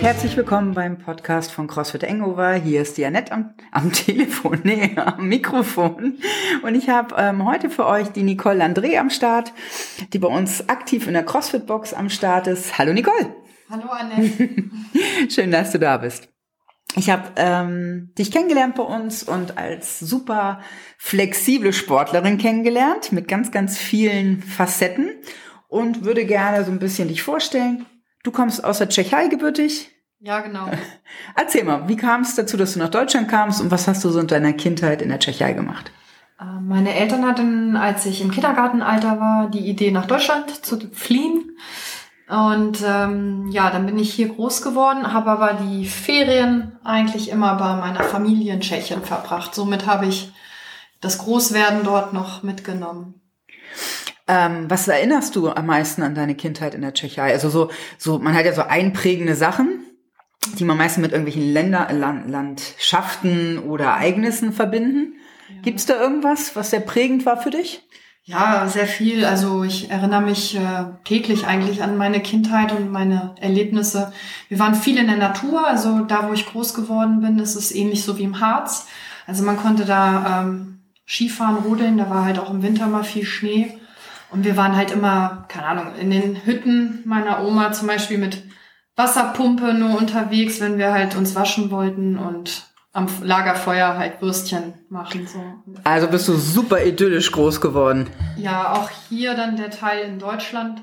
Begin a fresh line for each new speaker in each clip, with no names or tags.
und herzlich willkommen beim Podcast von CrossFit Engover. Hier ist die Annette am, am Telefon, nee, am Mikrofon. Und ich habe ähm, heute für euch die Nicole André am Start, die bei uns aktiv in der CrossFit-Box am Start ist. Hallo Nicole.
Hallo Annette.
Schön, dass du da bist. Ich habe ähm, dich kennengelernt bei uns und als super flexible Sportlerin kennengelernt mit ganz, ganz vielen Facetten und würde gerne so ein bisschen dich vorstellen. Du kommst aus der Tschechei gebürtig.
Ja, genau.
Erzähl mal, wie kam es dazu, dass du nach Deutschland kamst und was hast du so in deiner Kindheit in der Tschechei gemacht?
Äh, meine Eltern hatten, als ich im Kindergartenalter war, die Idee, nach Deutschland zu fliehen. Und ähm, ja, dann bin ich hier groß geworden, habe aber die Ferien eigentlich immer bei meiner Familie in Tschechien verbracht. Somit habe ich das Großwerden dort noch mitgenommen.
Ähm, was erinnerst du am meisten an deine Kindheit in der Tschechei? Also so, so, man hat ja so einprägende Sachen, die man meistens mit irgendwelchen Länder, Land, Landschaften oder Ereignissen verbinden. Ja. Gibt es da irgendwas, was sehr prägend war für dich?
Ja, sehr viel. Also ich erinnere mich äh, täglich eigentlich an meine Kindheit und meine Erlebnisse. Wir waren viel in der Natur, also da, wo ich groß geworden bin, ist es ähnlich so wie im Harz. Also man konnte da ähm, Skifahren, rodeln, da war halt auch im Winter mal viel Schnee. Und wir waren halt immer, keine Ahnung, in den Hütten meiner Oma zum Beispiel mit Wasserpumpe nur unterwegs, wenn wir halt uns waschen wollten und am Lagerfeuer halt Würstchen machen. So.
Also bist du super idyllisch groß geworden.
Ja, auch hier dann der Teil in Deutschland.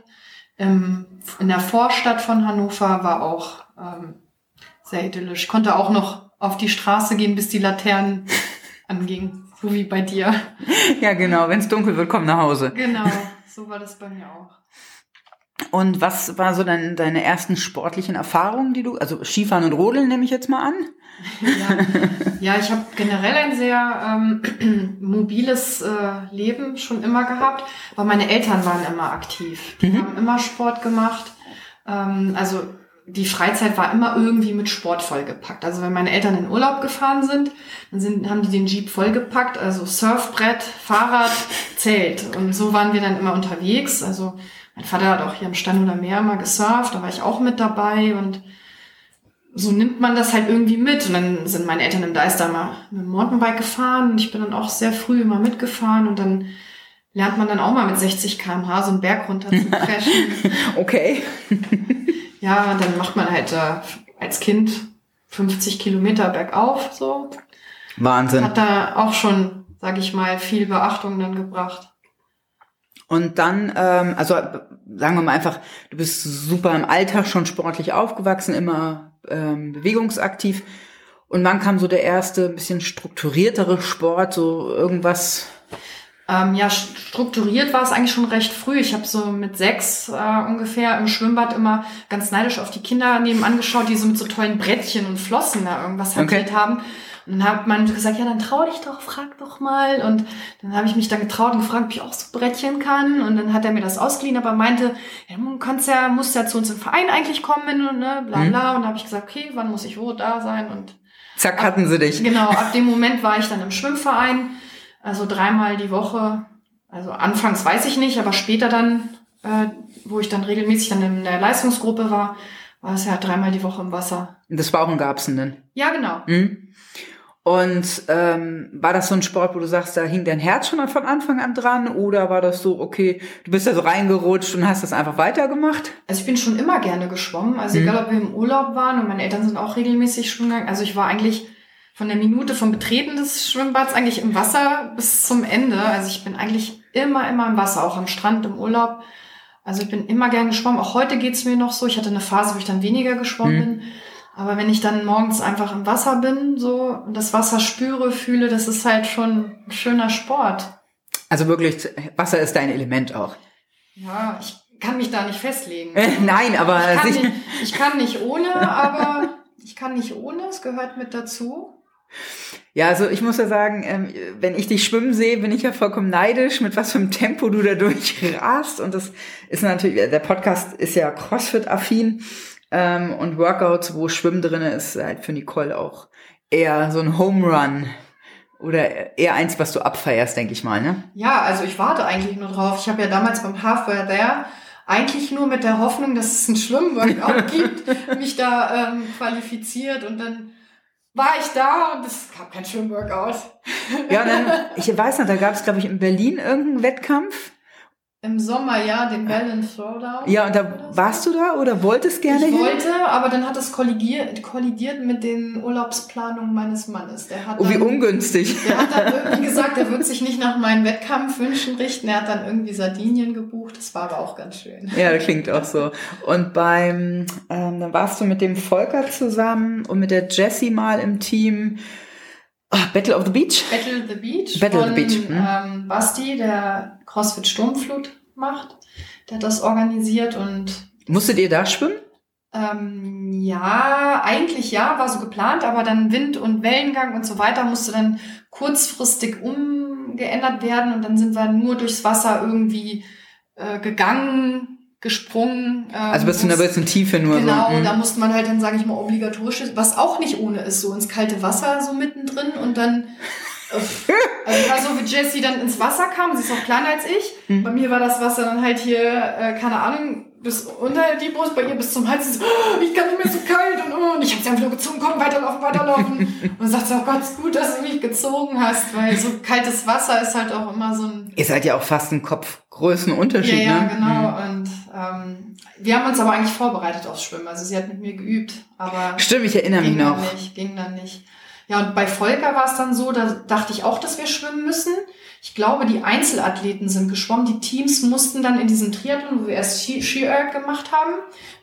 Ähm, in der Vorstadt von Hannover war auch ähm, sehr idyllisch. Ich konnte auch noch auf die Straße gehen, bis die Laternen angingen. So wie bei dir.
Ja, genau. Wenn es dunkel wird, komm nach Hause.
Genau. So war das bei mir auch.
Und was war so dein, deine ersten sportlichen Erfahrungen, die du, also Skifahren und Rodeln nehme ich jetzt mal an?
Ja, ja ich habe generell ein sehr ähm, mobiles äh, Leben schon immer gehabt, weil meine Eltern waren immer aktiv. Die mhm. haben immer Sport gemacht. Ähm, also die Freizeit war immer irgendwie mit Sport vollgepackt. Also wenn meine Eltern in Urlaub gefahren sind, dann sind, haben die den Jeep vollgepackt, also Surfbrett, Fahrrad, Zelt. Und so waren wir dann immer unterwegs. Also mein Vater hat auch hier am Stand oder Meer mal gesurft, da war ich auch mit dabei und so nimmt man das halt irgendwie mit. Und dann sind meine Eltern im Deister mal mit dem Mountainbike gefahren und ich bin dann auch sehr früh immer mitgefahren und dann lernt man dann auch mal mit 60 kmh so einen Berg runter zu crashen.
okay.
ja, dann macht man halt äh, als Kind 50 Kilometer bergauf, so.
Wahnsinn.
Hat da auch schon, sag ich mal, viel Beachtung dann gebracht.
Und dann, ähm, also sagen wir mal einfach, du bist super im Alltag schon sportlich aufgewachsen, immer ähm, bewegungsaktiv. Und wann kam so der erste, bisschen strukturiertere Sport, so irgendwas,
ähm, ja, strukturiert war es eigentlich schon recht früh. Ich habe so mit sechs äh, ungefähr im Schwimmbad immer ganz neidisch auf die Kinder nebenan geschaut, die so mit so tollen Brettchen und Flossen da irgendwas hantiert okay. haben. Und dann hat man gesagt, ja, dann trau dich doch, frag doch mal. Und dann habe ich mich dann getraut und gefragt, ob ich auch so Brettchen kann. Und dann hat er mir das ausgeliehen, aber meinte, ja, du kannst ja, musst ja zu uns im Verein eigentlich kommen, wenn du, ne, bla mhm. bla. Mhm. Und da habe ich gesagt, okay, wann muss ich wo da sein? Und
zack, hatten sie dich.
Genau, ab dem Moment war ich dann im Schwimmverein also dreimal die Woche. Also anfangs weiß ich nicht, aber später dann, äh, wo ich dann regelmäßig dann in der Leistungsgruppe war, war es ja dreimal die Woche im Wasser.
Das war auch in Garbsen dann?
Ja, genau.
Mhm. Und ähm, war das so ein Sport, wo du sagst, da hing dein Herz schon von Anfang an dran? Oder war das so, okay, du bist da so reingerutscht und hast das einfach weitergemacht?
Also ich bin schon immer gerne geschwommen. Also mhm. egal, ob wir im Urlaub waren und meine Eltern sind auch regelmäßig schwimmen gegangen. Also ich war eigentlich von der Minute vom Betreten des Schwimmbads eigentlich im Wasser bis zum Ende. Also ich bin eigentlich immer, immer im Wasser, auch am Strand, im Urlaub. Also ich bin immer gern geschwommen. Auch heute geht's mir noch so. Ich hatte eine Phase, wo ich dann weniger geschwommen mhm. bin. Aber wenn ich dann morgens einfach im Wasser bin, so und das Wasser spüre, fühle, das ist halt schon ein schöner Sport.
Also wirklich, Wasser ist dein Element auch.
Ja, ich kann mich da nicht festlegen.
Äh, nein, aber
ich kann, nicht, ich kann nicht ohne, aber ich kann nicht ohne. Es gehört mit dazu.
Ja, also ich muss ja sagen, ähm, wenn ich dich schwimmen sehe, bin ich ja vollkommen neidisch, mit was für einem Tempo du da durchrast. Und das ist natürlich, der Podcast ist ja CrossFit-affin ähm, und Workouts, wo Schwimmen drin ist, halt für Nicole auch eher so ein Home Run. Oder eher eins, was du abfeierst, denke ich mal, ne?
Ja, also ich warte eigentlich nur drauf. Ich habe ja damals beim Halfway There eigentlich nur mit der Hoffnung, dass es ein Schwimmworkout gibt, mich da ähm, qualifiziert und dann war ich da und es gab kein Schwimmworkout.
Ja, dann, ich weiß noch, da gab es, glaube ich, in Berlin irgendeinen Wettkampf.
Im Sommer, ja, den Balance Throwdown.
Ja, und da warst du da oder wolltest gerne
Ich
hin?
wollte, aber dann hat es kollidiert, kollidiert mit den Urlaubsplanungen meines Mannes. Der hat
Oh, wie
dann,
ungünstig.
Der hat dann irgendwie gesagt, er wird sich nicht nach meinen Wettkampfwünschen richten. Er hat dann irgendwie Sardinien gebucht. Das war aber auch ganz schön.
Ja, das klingt auch so. Und beim, ähm, dann warst du mit dem Volker zusammen und mit der Jessie mal im Team. Ah, Battle of the Beach?
Battle the Beach
Battle
von
the Beach, hm.
ähm, Basti, der CrossFit Sturmflut macht. Der hat das organisiert und
Musstet ihr da schwimmen?
ähm, ja, eigentlich ja, war so geplant, aber dann Wind und Wellengang und so weiter musste dann kurzfristig umgeändert werden und dann sind wir nur durchs Wasser irgendwie äh, gegangen, gesprungen. ähm,
Also bist du in einer bisschen Tiefe nur
Genau,
so. hm.
da musste man halt dann, sage ich mal, obligatorisch, was auch nicht ohne ist, so ins kalte Wasser so mittendrin und dann, also ich war so wie Jessie dann ins Wasser kam, sie ist auch kleiner als ich,
Mhm.
bei mir war das Wasser dann halt hier, äh, keine Ahnung, bis unter die Brust, bei ihr bis zum Hals, so, oh, ich kann nicht mehr so kalt und, oh, und ich habe sie einfach nur gezogen, komm, weiterlaufen, weiterlaufen und sagt sie, oh Gott, ist gut, dass du mich gezogen hast, weil so kaltes Wasser ist halt auch immer so ein
Ihr seid ja auch fast ein Kopfgrößenunterschied,
ja, ja,
ne?
genau. Und ähm, wir haben uns aber eigentlich vorbereitet aufs Schwimmen. Also sie hat mit mir geübt, aber
Stimmt, ich erinnere mich
ging dann
noch.
nicht, ging dann nicht. Ja, und bei Volker war es dann so, da dachte ich auch, dass wir schwimmen müssen. Ich glaube, die Einzelathleten sind geschwommen. Die Teams mussten dann in diesem Triathlon, wo wir erst Ski, Ski Erg gemacht haben,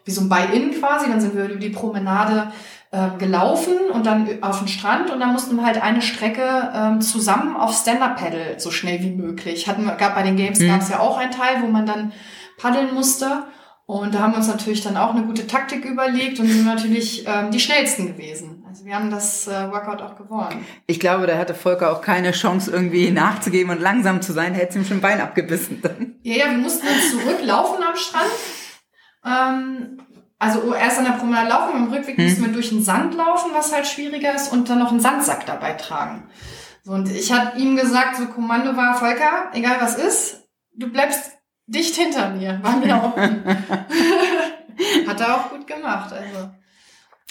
wie so ein Buy-In quasi, dann sind wir über die Promenade ähm, gelaufen und dann auf den Strand und dann mussten wir halt eine Strecke ähm, zusammen auf Stand-Up-Paddle so schnell wie möglich. Hatten wir, gab bei den Games
Mhm.
gab es ja auch einen Teil, wo man dann paddeln musste. Und da haben wir uns natürlich dann auch eine gute Taktik überlegt und sind natürlich ähm, die schnellsten gewesen. Also wir haben das äh, Workout auch gewonnen.
Ich glaube, da hatte Volker auch keine Chance, irgendwie nachzugeben und langsam zu sein. Hätte ihm schon ein Bein abgebissen. Dann.
Ja, ja, wir mussten dann zurücklaufen am Strand. Ähm, also erst an der Promenade laufen, im Rückweg
Hm.
mussten wir durch den Sand laufen, was halt schwieriger ist, und dann noch einen Sandsack dabei tragen. So, und ich hatte ihm gesagt, so Kommando war, Volker, egal was ist, du bleibst dicht hinter mir, wir da unten. Hat er auch gut gemacht, also.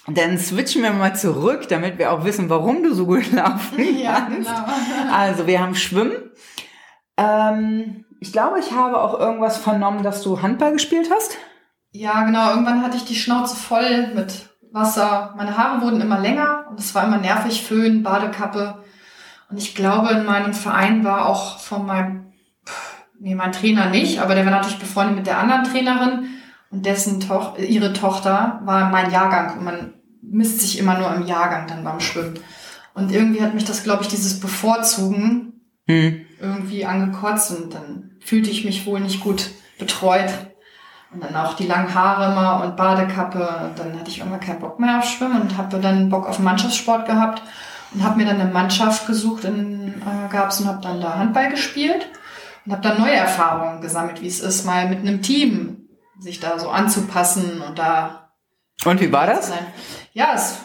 Dann switchen wir mal zurück, damit wir auch wissen, warum du so gut laufen
Ja,
kannst.
genau.
Also, wir haben Schwimmen. Ähm, ich glaube, ich habe auch irgendwas vernommen, dass du Handball gespielt hast.
Ja, genau. Irgendwann hatte ich die Schnauze voll mit Wasser. Meine Haare wurden immer länger und es war immer nervig. Föhn, Badekappe. Und ich glaube, in meinem Verein war auch von meinem, nee, mein Trainer nicht, aber der war natürlich befreundet mit der anderen Trainerin und dessen Toch ihre Tochter war mein Jahrgang und man misst sich immer nur im Jahrgang dann beim Schwimmen. Und irgendwie hat mich das, glaube ich, dieses Bevorzugen
Hm.
irgendwie angekotzt und dann fühlte ich mich wohl nicht gut betreut. Und dann auch die langen Haare immer und Badekappe. Und dann hatte ich irgendwann keinen Bock mehr auf Schwimmen und habe dann Bock auf Mannschaftssport gehabt und habe mir dann eine Mannschaft gesucht in äh, Gabs und habe dann da Handball gespielt und habe dann neue Erfahrungen gesammelt, wie es ist, mal mit einem Team sich da so anzupassen und da
Und wie war das?
Ja, es,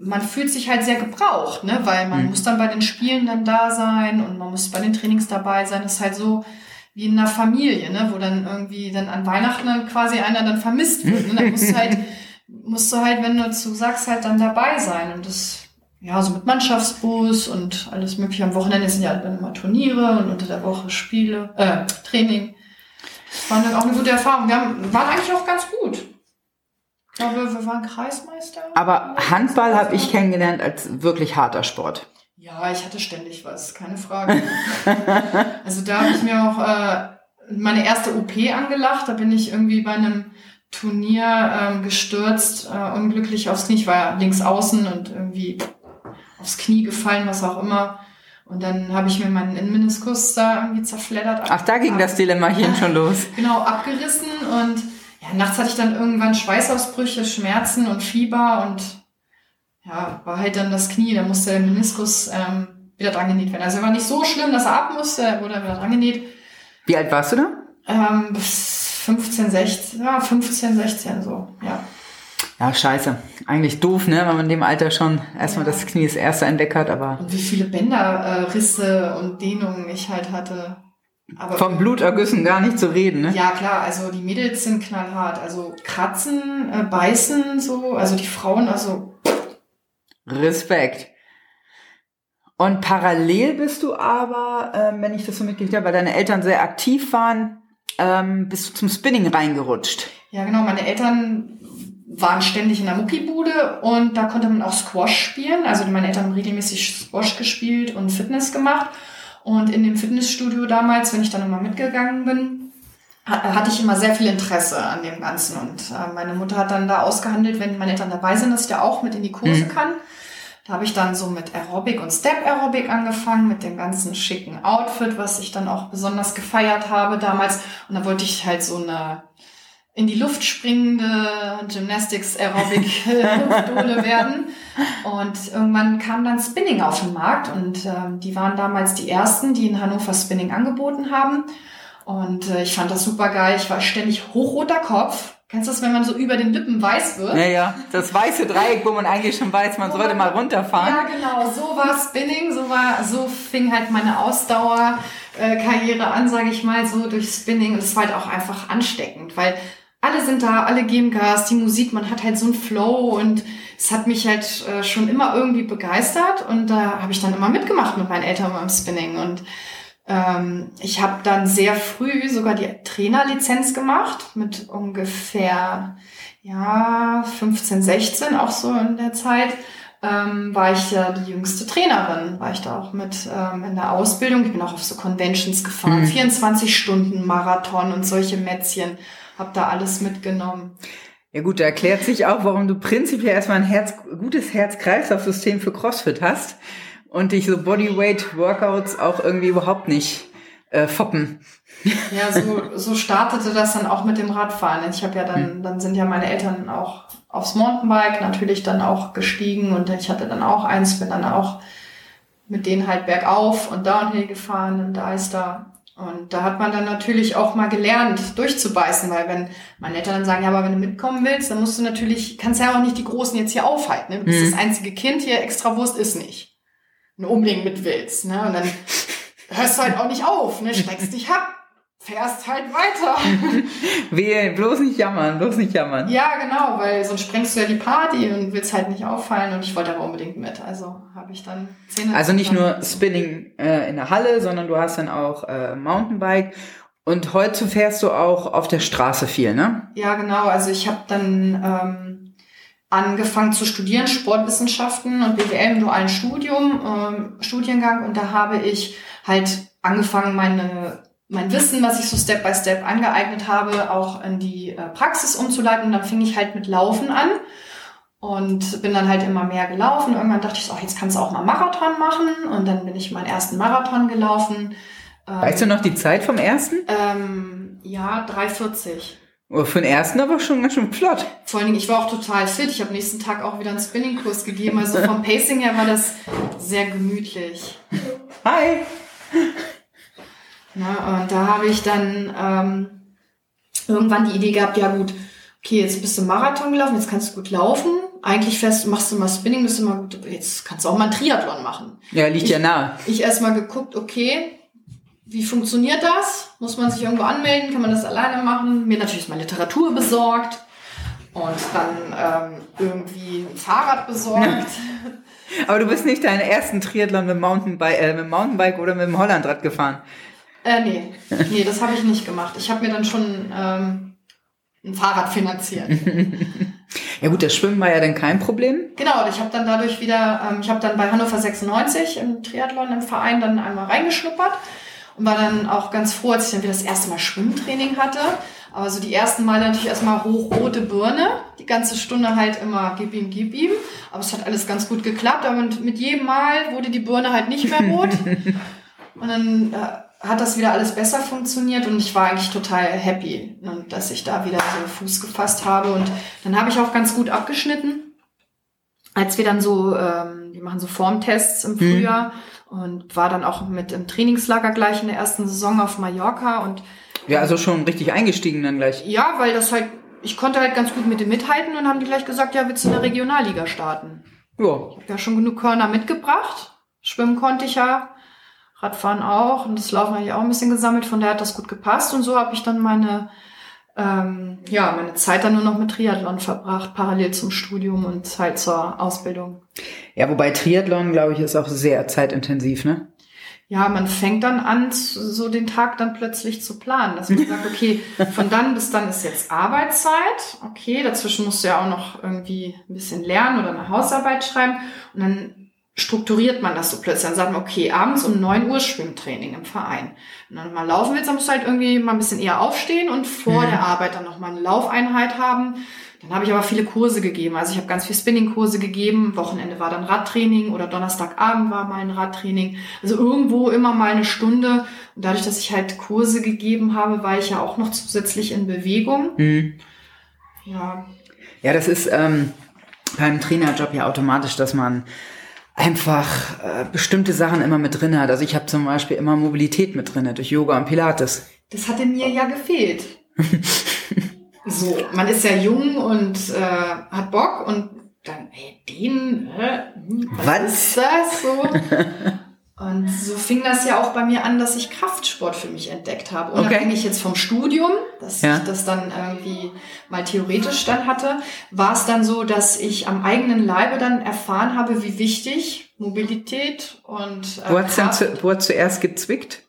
man fühlt sich halt sehr gebraucht, ne? weil man
Mhm.
muss dann bei den Spielen dann da sein und man muss bei den Trainings dabei sein. Das ist halt so wie in einer Familie, ne? wo dann irgendwie dann an Weihnachten dann quasi einer dann vermisst wird. Ne? Dann musst du halt, musst du halt, wenn du zu sagst, halt dann dabei sein. Und das, ja, so mit Mannschaftsbus und alles mögliche. Am Wochenende sind ja dann immer Turniere und unter der Woche Spiele, äh, Training. Das war dann auch eine gute Erfahrung. Wir haben, waren eigentlich auch ganz gut. Ich glaube, wir waren Kreismeister.
Aber Handball habe ich kennengelernt als wirklich harter Sport.
Ja, ich hatte ständig was, keine Frage. also da habe ich mir auch äh, meine erste OP angelacht. Da bin ich irgendwie bei einem Turnier ähm, gestürzt, äh, unglücklich aufs Knie. Ich war ja links außen und irgendwie aufs Knie gefallen, was auch immer. Und dann habe ich mir meinen Innenmeniskus da irgendwie zerfleddert.
Ach, da ging das Dilemmachen schon los.
Genau, abgerissen und ja, nachts hatte ich dann irgendwann Schweißausbrüche, Schmerzen und Fieber und ja, war halt dann das Knie, da musste der Meniskus ähm, wieder dran genäht werden. Also er war nicht so schlimm, dass er ab musste, er wurde wieder dran genäht.
Wie alt warst du da?
Ähm, bis 15, 16, ja, 15, 16 so, ja.
Ja, scheiße. Eigentlich doof, ne? Wenn man in dem Alter schon erstmal
Ja.
das Knie das erste entdeckt hat, aber
Und wie viele Bänderrisse äh, Risse und Dehnungen ich halt hatte.
Aber Vom Blutergüssen gar nicht zu reden, ne?
Ja, klar, also die Mädels sind knallhart. Also kratzen, äh, beißen, so, also die Frauen, also.
Respekt. Und parallel bist du aber, ähm, wenn ich das so mitgekriegt habe, weil deine Eltern sehr aktiv waren, ähm, bist du zum Spinning reingerutscht.
Ja, genau. Meine Eltern waren ständig in der Muckibude und da konnte man auch Squash spielen. Also meine Eltern haben regelmäßig Squash gespielt und Fitness gemacht. Und in dem Fitnessstudio damals, wenn ich dann immer mitgegangen bin, hatte ich immer sehr viel Interesse an dem Ganzen. Und äh, meine Mutter hat dann da ausgehandelt, wenn meine Eltern dabei sind, dass ich da auch mit in die Kurse mhm. kann. Da habe ich dann so mit Aerobic und Step Aerobic angefangen, mit dem ganzen schicken Outfit, was ich dann auch besonders gefeiert habe damals. Und da wollte ich halt so eine in die Luft springende Gymnastics Aerobic Luftdole werden. Und irgendwann kam dann Spinning auf den Markt und ähm, die waren damals die ersten, die in Hannover Spinning angeboten haben. Und äh, ich fand das super geil. Ich war ständig hochroter Kopf. Kennst du das, wenn man so über den Lippen weiß wird?
Ja, ja. Das weiße Dreieck, wo man eigentlich schon weiß, man sollte mal runterfahren.
Ja, genau. So war Spinning. So war, so fing halt meine Ausdauerkarriere an, sage ich mal, so durch Spinning. Und es war halt auch einfach ansteckend, weil alle sind da, alle geben Gas, die Musik, man hat halt so einen Flow und es hat mich halt äh, schon immer irgendwie begeistert und da habe ich dann immer mitgemacht mit meinen Eltern beim Spinning und ähm, ich habe dann sehr früh sogar die Trainerlizenz gemacht mit ungefähr ja 15, 16 auch so in der Zeit ähm, war ich ja die jüngste Trainerin, war ich da auch mit ähm, in der Ausbildung. Ich bin auch auf so Conventions gefahren, mhm. 24 Stunden Marathon und solche Mätzchen habe da alles mitgenommen.
Ja gut, da erklärt sich auch, warum du prinzipiell erstmal ein Herz, gutes Herz-Kreislauf-System für CrossFit hast und dich so Bodyweight-Workouts auch irgendwie überhaupt nicht äh, foppen.
Ja, so, so startete das dann auch mit dem Radfahren. Ich habe ja dann, hm. dann sind ja meine Eltern auch aufs Mountainbike natürlich dann auch gestiegen und ich hatte dann auch eins, bin dann auch mit denen halt bergauf und downhill gefahren und da ist da und da hat man dann natürlich auch mal gelernt, durchzubeißen, weil wenn meine Eltern dann sagen, ja, aber wenn du mitkommen willst, dann musst du natürlich, kannst ja auch nicht die Großen jetzt hier aufhalten. Ne? Du bist mhm. das einzige Kind hier, extra Wurst ist nicht. Du unbedingt mit willst. Ne? Und dann hörst du halt auch nicht auf, ne? steckst dich ab fährst halt weiter.
Wehe, bloß nicht jammern, bloß nicht jammern.
Ja, genau, weil sonst sprengst du ja die Party und willst halt nicht auffallen und ich wollte aber unbedingt mit. Also habe ich dann
Zähne. Also nicht nur Spinning äh, in der Halle, sondern du hast dann auch äh, Mountainbike. Und heute fährst du auch auf der Straße viel, ne?
Ja, genau. Also ich habe dann ähm, angefangen zu studieren, Sportwissenschaften und BWL im dualen Studium, ähm, Studiengang. Und da habe ich halt angefangen, meine mein Wissen, was ich so Step by Step angeeignet habe, auch in die äh, Praxis umzuleiten. Und dann fing ich halt mit Laufen an und bin dann halt immer mehr gelaufen. Irgendwann dachte ich so, jetzt kannst du auch mal Marathon machen. Und dann bin ich meinen ersten Marathon gelaufen.
Ähm, weißt du noch die Zeit vom ersten?
Ähm, ja, 3,40.
Oh, für den ersten aber schon ganz schön flott.
Vor allen Dingen, ich war auch total fit. Ich habe nächsten Tag auch wieder einen Spinning-Kurs gegeben. Also vom Pacing her war das sehr gemütlich.
Hi!
Na, und da habe ich dann ähm, irgendwann die Idee gehabt, ja gut, okay, jetzt bist du Marathon gelaufen, jetzt kannst du gut laufen. Eigentlich fest, machst du mal Spinning, bist du mal gut, jetzt kannst du auch mal einen Triathlon machen.
Ja, liegt
ich,
ja nahe.
Ich erstmal geguckt, okay, wie funktioniert das? Muss man sich irgendwo anmelden? Kann man das alleine machen? Mir natürlich mal Literatur besorgt und dann ähm, irgendwie ein Fahrrad besorgt.
Aber du bist nicht deinen ersten Triathlon mit, Mountainbike, äh, mit Mountainbike oder mit dem Hollandrad gefahren.
Äh, nee, nee, das habe ich nicht gemacht. Ich habe mir dann schon ähm, ein Fahrrad finanziert.
ja gut, das Schwimmen war ja dann kein Problem.
Genau, ich habe dann dadurch wieder, ähm, ich habe dann bei Hannover 96 im Triathlon im Verein dann einmal reingeschnuppert und war dann auch ganz froh, als ich dann wieder das erste Mal Schwimmtraining hatte. Aber so die ersten Mal natürlich erstmal hochrote Birne, die ganze Stunde halt immer gib ihm, gib ihm. Aber es hat alles ganz gut geklappt. Aber mit jedem Mal wurde die Birne halt nicht mehr rot. Und dann äh, hat das wieder alles besser funktioniert und ich war eigentlich total happy, ne, dass ich da wieder so Fuß gefasst habe. Und dann habe ich auch ganz gut abgeschnitten. Als wir dann so, ähm, wir machen so Formtests im mhm. Frühjahr mhm. und war dann auch mit im Trainingslager gleich in der ersten Saison auf Mallorca und
ja, also schon richtig eingestiegen dann gleich.
Ja, weil das halt, ich konnte halt ganz gut mit dem mithalten und haben die gleich gesagt, ja, willst du in der Regionalliga starten? Ja. Ich habe ja schon genug Körner mitgebracht. Schwimmen konnte ich ja Radfahren auch. Und das Laufen habe ich auch ein bisschen gesammelt, von daher hat das gut gepasst. Und so habe ich dann meine ähm, ja, meine Zeit dann nur noch mit Triathlon verbracht, parallel zum Studium und halt zur Ausbildung.
Ja, wobei Triathlon, glaube ich, ist auch sehr zeitintensiv, ne?
Ja, man fängt dann an, so den Tag dann plötzlich zu planen, dass man sagt, okay, von dann bis dann ist jetzt Arbeitszeit, okay, dazwischen musst du ja auch noch irgendwie ein bisschen lernen oder eine Hausarbeit schreiben. Und dann strukturiert man das so plötzlich. Dann sagt man, okay, abends um neun Uhr Schwimmtraining im Verein. Und dann mal laufen willst, dann musst du halt irgendwie mal ein bisschen eher aufstehen und vor mhm. der Arbeit dann noch mal eine Laufeinheit haben. Dann habe ich aber viele Kurse gegeben. Also ich habe ganz viel Spinning-Kurse gegeben. Wochenende war dann Radtraining oder Donnerstagabend war mal ein Radtraining. Also irgendwo immer mal eine Stunde. Und dadurch, dass ich halt Kurse gegeben habe, war ich ja auch noch zusätzlich in Bewegung. Mhm.
Ja. Ja, das ist ähm, beim Trainerjob ja automatisch, dass man einfach äh, bestimmte Sachen immer mit drin hat. Also ich habe zum Beispiel immer Mobilität mit drin durch Yoga und Pilates.
Das hatte mir ja gefehlt. so, man ist ja jung und äh, hat Bock und dann, ey, den, äh, was, was ist das so? Und so fing das ja auch bei mir an, dass ich Kraftsport für mich entdeckt habe. Unabhängig okay. jetzt vom Studium, dass ja. ich das dann irgendwie mal theoretisch dann hatte, war es dann so, dass ich am eigenen Leibe dann erfahren habe, wie wichtig Mobilität und
äh, wo, hat's zu, wo hat zuerst gezwickt?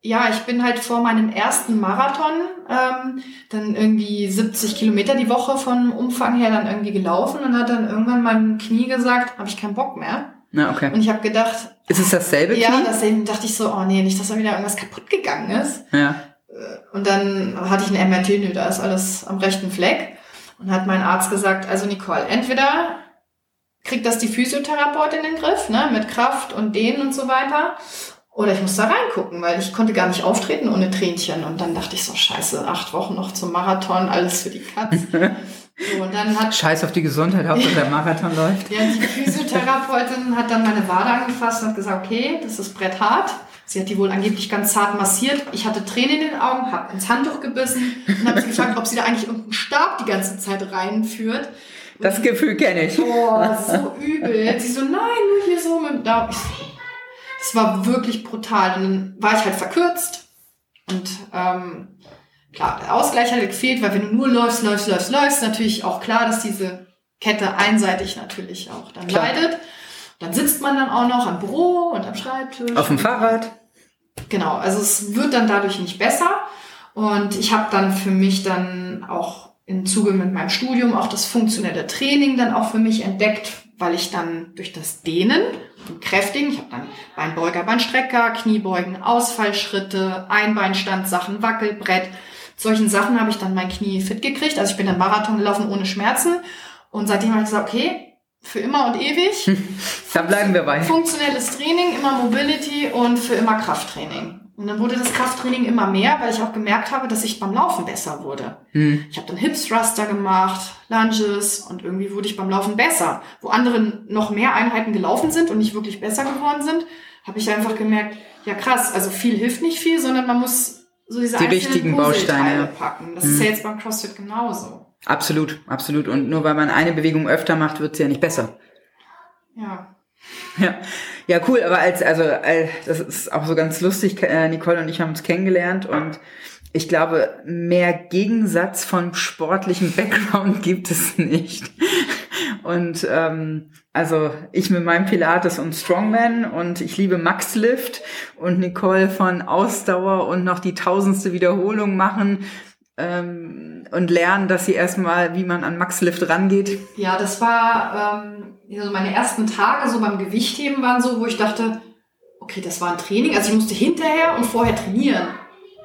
Ja, ich bin halt vor meinem ersten Marathon ähm, dann irgendwie 70 Kilometer die Woche vom Umfang her dann irgendwie gelaufen und hat dann irgendwann meinem Knie gesagt, habe ich keinen Bock mehr.
Na, okay.
Und ich habe gedacht,
ist es dasselbe Knie?
Ja, dasselbe dachte ich so, oh nee, nicht, dass da wieder irgendwas kaputt gegangen ist.
Ja.
Äh, und dann hatte ich ein MRT, nö, da ist alles am rechten Fleck. Und hat mein Arzt gesagt, also Nicole, entweder kriegt das die Physiotherapeutin in den Griff, ne, mit Kraft und Dehnen und so weiter. Oder ich muss da reingucken, weil ich konnte gar nicht auftreten ohne Tränchen. Und dann dachte ich so, scheiße, acht Wochen noch zum Marathon, alles für die Katze.
So, und dann hat, Scheiß auf die Gesundheit, Hauptsache der Marathon läuft.
Ja, die Physiotherapeutin hat dann meine Wade angefasst und hat gesagt, okay, das ist Brett hart. Sie hat die wohl angeblich ganz zart massiert. Ich hatte Tränen in den Augen, habe ins Handtuch gebissen und habe sie gefragt, ob sie da eigentlich irgendeinen Stab die ganze Zeit reinführt.
Das Gefühl kenne ich.
Oh, so übel. Sie so, nein, nur hier so mit da. Es war wirklich brutal. Und dann war ich halt verkürzt und ähm, Klar, der Ausgleich hat gefehlt, weil wenn du nur läufst, läufst, läufst, läufst, natürlich auch klar, dass diese Kette einseitig natürlich auch dann klar. leidet. Dann sitzt man dann auch noch am Büro und am Schreibtisch.
Auf dem Fahrrad.
Genau, also es wird dann dadurch nicht besser. Und ich habe dann für mich dann auch im Zuge mit meinem Studium auch das funktionelle Training dann auch für mich entdeckt, weil ich dann durch das Dehnen und Kräftigen, ich habe dann Beinbeuger, Beinstrecker, Kniebeugen, Ausfallschritte, Einbeinstand, Sachen, Wackelbrett, solchen Sachen habe ich dann mein Knie fit gekriegt. Also ich bin dann Marathon gelaufen ohne Schmerzen. Und seitdem habe ich gesagt, okay, für immer und ewig.
da bleiben wir bei.
Funktionelles Training, immer Mobility und für immer Krafttraining. Und dann wurde das Krafttraining immer mehr, weil ich auch gemerkt habe, dass ich beim Laufen besser wurde. Hm. Ich habe dann Hips Thruster gemacht, Lunges und irgendwie wurde ich beim Laufen besser. Wo andere noch mehr Einheiten gelaufen sind und nicht wirklich besser geworden sind, habe ich einfach gemerkt, ja krass, also viel hilft nicht viel, sondern man muss so diese
die richtigen Bausteine
packen. Das hm. ist ja jetzt beim CrossFit genauso.
Absolut, absolut. Und nur weil man eine Bewegung öfter macht, wird es ja nicht besser.
Ja.
Ja, ja, cool. Aber als also als, das ist auch so ganz lustig. Äh, Nicole und ich haben uns kennengelernt und ich glaube, mehr Gegensatz von sportlichem Background gibt es nicht. Und ähm, also ich mit meinem Pilates und Strongman und ich liebe Max Lift und Nicole von Ausdauer und noch die tausendste Wiederholung machen ähm, und lernen, dass sie erstmal, wie man an Max Lift rangeht.
Ja, das war ähm, also meine ersten Tage so beim Gewichtheben waren so, wo ich dachte, okay, das war ein Training. Also ich musste hinterher und vorher trainieren,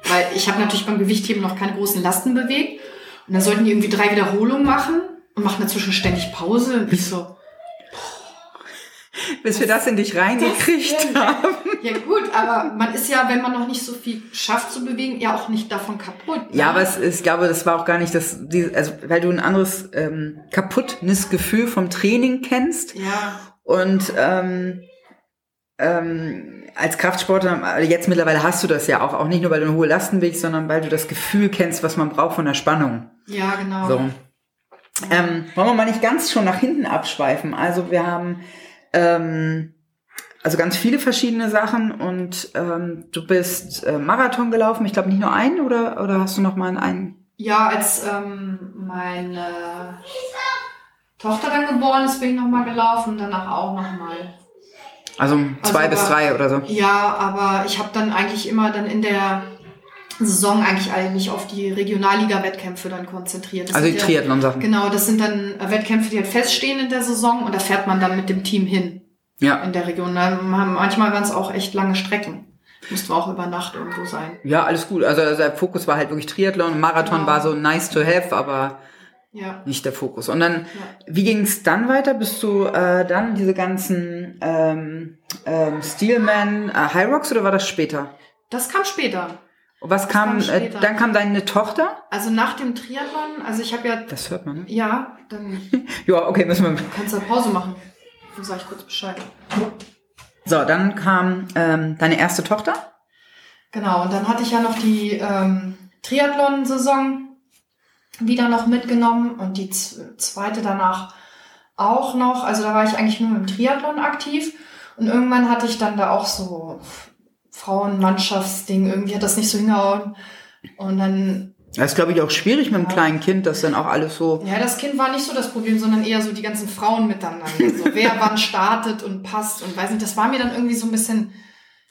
weil ich habe natürlich beim Gewichtheben noch keine großen Lasten bewegt. Und dann sollten die irgendwie drei Wiederholungen machen und machen dazwischen ständig Pause. Und ich so,
bis wir das in dich reingekriegt haben.
Ja gut, aber man ist ja, wenn man noch nicht so viel schafft zu bewegen, ja auch nicht davon kaputt.
Ne? Ja, aber es ist, ich glaube, das war auch gar nicht das, also weil du ein anderes ähm, Kaputtnisgefühl vom Training kennst.
Ja.
Und ähm, ähm, als Kraftsportler, jetzt mittlerweile hast du das ja auch, auch nicht nur, weil du eine hohe Lasten sondern weil du das Gefühl kennst, was man braucht von der Spannung.
Ja, genau.
So. Ähm, wollen wir mal nicht ganz schon nach hinten abschweifen. Also wir haben ähm, also ganz viele verschiedene Sachen und ähm, du bist äh, Marathon gelaufen, ich glaube nicht nur einen oder, oder hast du noch mal einen?
Ja, als ähm, meine Tochter dann geboren ist, bin ich noch mal gelaufen, danach auch noch mal.
Also zwei also, bis aber, drei oder so?
Ja, aber ich habe dann eigentlich immer dann in der Saison eigentlich eigentlich auf die Regionalliga-Wettkämpfe dann konzentriert.
Das also die Triathlon-Sachen.
Genau, das sind dann Wettkämpfe, die halt feststehen in der Saison und da fährt man dann mit dem Team hin. Ja. In der Region. Manchmal waren es auch echt lange Strecken. Musste auch über Nacht irgendwo sein.
Ja, alles gut. Also, also der Fokus war halt wirklich Triathlon. Marathon genau. war so nice to have, aber ja. nicht der Fokus. Und dann, ja. wie ging es dann weiter? Bist du äh, dann diese ganzen ähm, ähm, Steelman äh, High Rocks oder war das später?
Das kam später.
Was kam, äh, dann kam deine Tochter?
Also nach dem Triathlon, also ich habe ja.
Das hört man, ne?
Ja, dann.
ja, okay, müssen wir.
Kannst du Pause machen. Dann sag ich kurz Bescheid.
So, dann kam ähm, deine erste Tochter.
Genau, und dann hatte ich ja noch die ähm, Triathlon-Saison wieder noch mitgenommen und die zweite danach auch noch. Also da war ich eigentlich nur im Triathlon aktiv. Und irgendwann hatte ich dann da auch so Frauenmannschaftsding, irgendwie hat das nicht so hingehauen. Und dann.
Das ist, glaube ich, auch schwierig mit einem ja. kleinen Kind, das dann auch alles so.
Ja, das Kind war nicht so das Problem, sondern eher so die ganzen Frauen miteinander. so, wer wann startet und passt und weiß nicht. Das war mir dann irgendwie so ein bisschen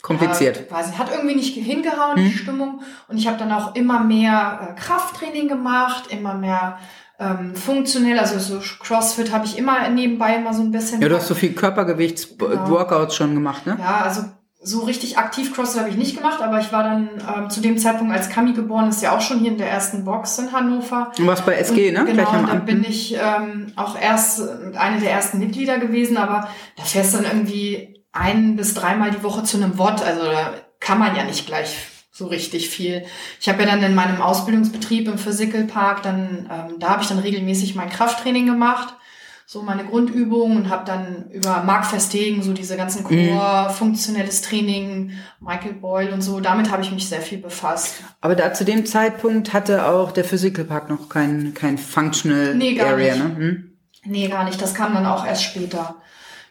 kompliziert.
Äh, weiß nicht, hat irgendwie nicht hingehauen, hm. die Stimmung. Und ich habe dann auch immer mehr äh, Krafttraining gemacht, immer mehr ähm, funktionell, also so CrossFit habe ich immer nebenbei immer so ein bisschen.
Ja, du hast so viel Körpergewichtsworkouts genau. schon gemacht, ne?
Ja, also so richtig aktiv CrossFit habe ich nicht gemacht, aber ich war dann ähm, zu dem Zeitpunkt, als Kami geboren ist, ja auch schon hier in der ersten Box in Hannover.
Du warst bei SG, und,
ne? Genau, und da bin ich ähm, auch erst eine der ersten Mitglieder gewesen, aber da fährst dann irgendwie ein bis dreimal die Woche zu einem Wort, also da kann man ja nicht gleich so richtig viel. Ich habe ja dann in meinem Ausbildungsbetrieb im Physical Park, dann ähm, da habe ich dann regelmäßig mein Krafttraining gemacht so meine Grundübungen und habe dann über Mark Verstegen, so diese ganzen Core, mhm. funktionelles Training, Michael Boyle und so, damit habe ich mich sehr viel befasst.
Aber da zu dem Zeitpunkt hatte auch der Physical Park noch kein, kein Functional nee, gar Area,
nicht. ne? Hm? Nee, gar nicht. Das kam dann auch erst später.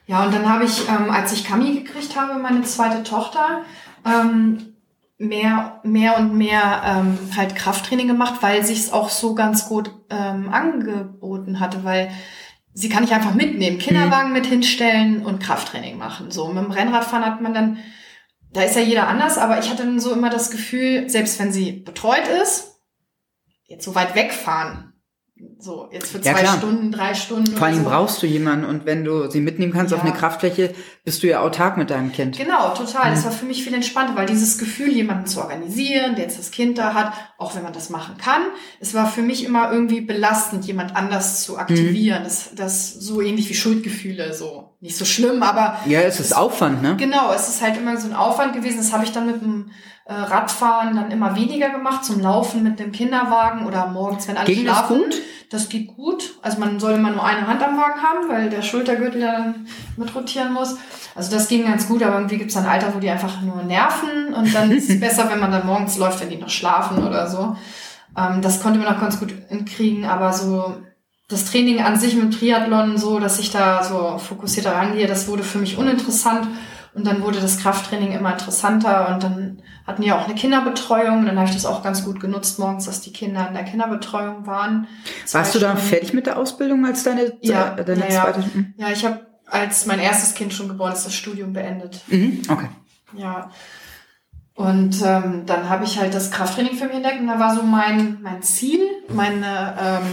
Ja, und dann habe ich, ähm, als ich Kami gekriegt habe, meine zweite Tochter, ähm, mehr, mehr und mehr ähm, halt Krafttraining gemacht, weil sich es auch so ganz gut ähm, angeboten hatte, weil sie kann ich einfach mitnehmen, Kinderwagen mhm. mit hinstellen und Krafttraining machen. So mit dem Rennradfahren hat man dann, da ist ja jeder anders, aber ich hatte dann so immer das Gefühl, selbst wenn sie betreut ist, jetzt so weit wegfahren, so, jetzt für zwei ja, Stunden, drei Stunden.
Vor allem so. brauchst du jemanden und wenn du sie mitnehmen kannst ja. auf eine Kraftfläche, bist du ja autark mit deinem Kind.
Genau, total. Mhm. Das war für mich viel entspannter, weil dieses Gefühl, jemanden zu organisieren, der jetzt das Kind da hat, auch wenn man das machen kann, es war für mich immer irgendwie belastend, jemand anders zu aktivieren. Mhm. Das, das so ähnlich wie Schuldgefühle, so nicht so schlimm, aber.
Ja, es ist Aufwand, ne?
Genau, es ist halt immer so ein Aufwand gewesen. Das habe ich dann mit äh, Radfahren dann immer weniger gemacht, zum Laufen mit dem Kinderwagen oder morgens, wenn alle Ging schlafen. Das, gut? das geht gut. Also man soll immer nur eine Hand am Wagen haben, weil der Schultergürtel ja dann mit rotieren muss. Also das ging ganz gut, aber irgendwie gibt es ein Alter, wo die einfach nur nerven und dann ist es besser, wenn man dann morgens läuft, wenn die noch schlafen oder so. Ähm, das konnte man auch ganz gut hinkriegen, aber so das Training an sich mit Triathlon so, dass ich da so fokussierter rangehe, das wurde für mich uninteressant. Und dann wurde das Krafttraining immer interessanter und dann hatten wir auch eine Kinderbetreuung. Dann habe ich das auch ganz gut genutzt morgens, dass die Kinder in der Kinderbetreuung waren.
Warst du da fertig mit der Ausbildung als deine,
ja,
deine
ja, zweite? Mhm. Ja, ich habe als mein erstes Kind schon geboren ist, das Studium beendet.
Mhm, okay.
Ja. Und ähm, dann habe ich halt das Krafttraining für mich entdeckt und da war so mein, mein Ziel, meine, ähm,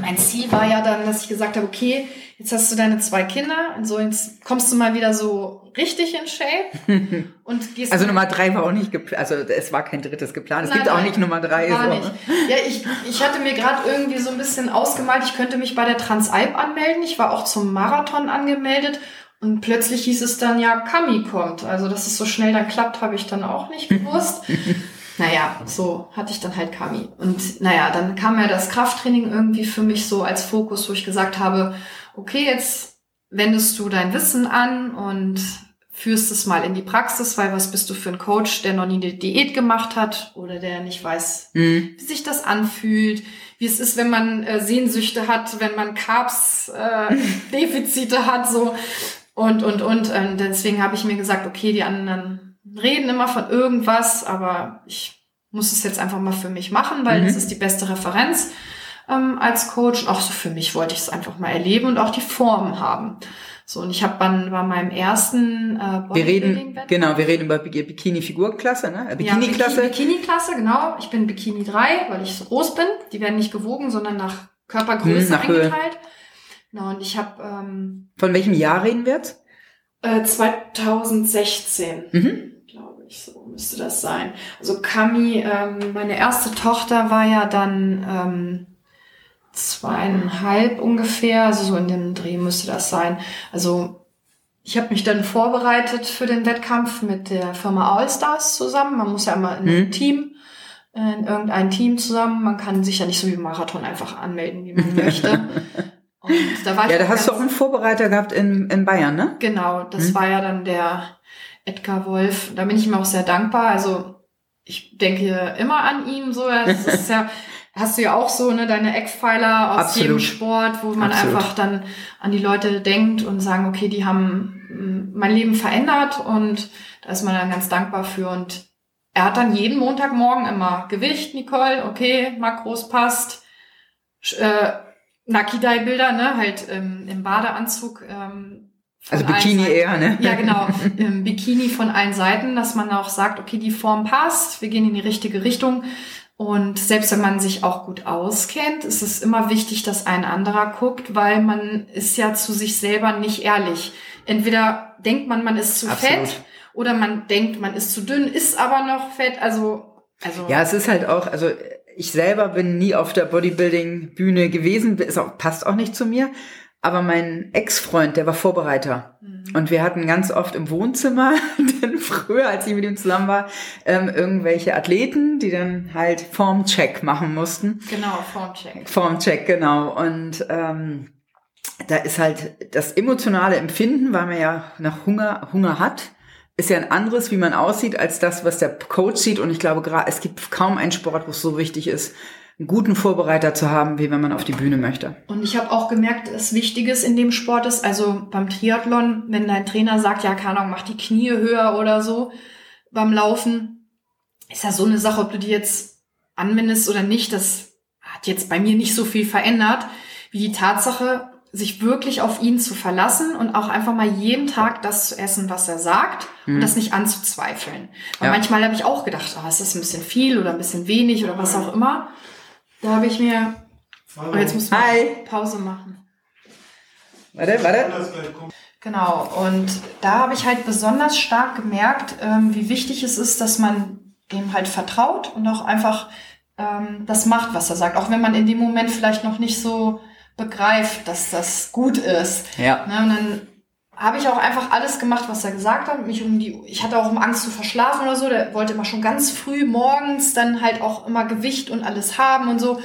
mein Ziel war ja dann, dass ich gesagt habe, okay, jetzt hast du deine zwei Kinder, so jetzt kommst du mal wieder so richtig in Shape und gehst.
Also Nummer drei war auch nicht geplant, also es war kein drittes geplant. Es nein, gibt nein, auch nicht Nummer drei.
Gar so. nicht. Ja, ich, ich hatte mir gerade irgendwie so ein bisschen ausgemalt, ich könnte mich bei der Transalp anmelden. Ich war auch zum Marathon angemeldet und plötzlich hieß es dann ja, Kami kommt. Also dass es so schnell dann klappt, habe ich dann auch nicht gewusst. naja, so hatte ich dann halt Kami. Und naja, dann kam ja das Krafttraining irgendwie für mich so als Fokus, wo ich gesagt habe, okay, jetzt wendest du dein Wissen an und führst es mal in die Praxis, weil was bist du für ein Coach, der noch nie eine Diät gemacht hat oder der nicht weiß, mhm. wie sich das anfühlt, wie es ist, wenn man äh, Sehnsüchte hat, wenn man Carbs äh, Defizite hat, so und, und, und. Und deswegen habe ich mir gesagt, okay, die anderen reden immer von irgendwas, aber ich muss es jetzt einfach mal für mich machen, weil mhm. das ist die beste Referenz ähm, als Coach. Auch so für mich wollte ich es einfach mal erleben und auch die Form haben. So, und ich habe dann bei meinem ersten
äh, Wir reden, genau, wir reden über Bikini-Figurklasse, ne?
Bikini-Klasse. Ja, Bikini-Klasse, genau. Ich bin Bikini 3, weil ich so groß bin. Die werden nicht gewogen, sondern nach Körpergröße hm, nach eingeteilt. Höhe. Genau, und ich habe... Ähm,
Von welchem Jahr reden wir jetzt?
Äh, 2016. Mhm. Müsste das sein. Also Kami, ähm, meine erste Tochter war ja dann ähm, zweieinhalb ungefähr, also so in dem Dreh müsste das sein. Also ich habe mich dann vorbereitet für den Wettkampf mit der Firma Allstars zusammen. Man muss ja immer in einem mhm. Team in irgendein Team zusammen. Man kann sich ja nicht so wie Marathon einfach anmelden, wie man möchte.
Und da war ja, da hast du auch einen Vorbereiter gehabt in, in Bayern, ne?
Genau, das mhm. war ja dann der Edgar Wolf. Da bin ich ihm auch sehr dankbar. Also ich denke immer an ihn so. Das ist ja, hast du ja auch so, ne, deine Eckpfeiler aus Absolut. jedem Sport, wo man Absolut. einfach dann an die Leute denkt und sagen, okay, die haben mein Leben verändert und da ist man dann ganz dankbar für und er hat dann jeden Montagmorgen immer Gewicht, Nicole, okay, Makros passt, äh, Nakidai-Bilder, ne, halt ähm, im Badeanzug. Ähm,
also Bikini eher, ne?
Ja, genau. Im Bikini von allen Seiten, dass man auch sagt, okay, die Form passt, wir gehen in die richtige Richtung. Und selbst wenn man sich auch gut auskennt, ist es immer wichtig, dass ein anderer guckt, weil man ist ja zu sich selber nicht ehrlich. Entweder denkt man, man ist zu Absolut. fett oder man denkt, man ist zu dünn, ist aber noch fett. Also, also.
Ja, es ist halt auch, also ich selber bin nie auf der Bodybuilding-Bühne gewesen, ist auch, passt auch nicht zu mir. Aber mein Ex-Freund, der war Vorbereiter. Mhm. Und wir hatten ganz oft im Wohnzimmer, denn früher, als ich mit ihm zusammen war, ähm, irgendwelche Athleten, die dann halt Formcheck machen mussten.
Genau, Formcheck.
Formcheck, genau. Und ähm, da ist halt das emotionale Empfinden, weil man ja nach Hunger, Hunger hat ist ja ein anderes, wie man aussieht, als das, was der Coach sieht. Und ich glaube, gerade es gibt kaum einen Sport, wo es so wichtig ist, einen guten Vorbereiter zu haben, wie wenn man auf die Bühne möchte.
Und ich habe auch gemerkt, dass Wichtiges in dem Sport ist, also beim Triathlon, wenn dein Trainer sagt, ja, keine Ahnung, mach die Knie höher oder so beim Laufen, ist ja so eine Sache, ob du die jetzt anwendest oder nicht. Das hat jetzt bei mir nicht so viel verändert, wie die Tatsache, sich wirklich auf ihn zu verlassen und auch einfach mal jeden Tag das zu essen, was er sagt mhm. und das nicht anzuzweifeln. Weil ja. manchmal habe ich auch gedacht, oh, ist das ein bisschen viel oder ein bisschen wenig oder was auch immer. Da habe ich mir, oh, jetzt muss man Pause machen.
Warte, warte.
Genau, und da habe ich halt besonders stark gemerkt, ähm, wie wichtig es ist, dass man dem halt vertraut und auch einfach ähm, das macht, was er sagt. Auch wenn man in dem Moment vielleicht noch nicht so begreift, dass das gut ist.
Ja.
Ne, und dann habe ich auch einfach alles gemacht, was er gesagt hat. Mich um die, ich hatte auch um Angst zu verschlafen oder so. Der wollte immer schon ganz früh morgens dann halt auch immer Gewicht und alles haben und so.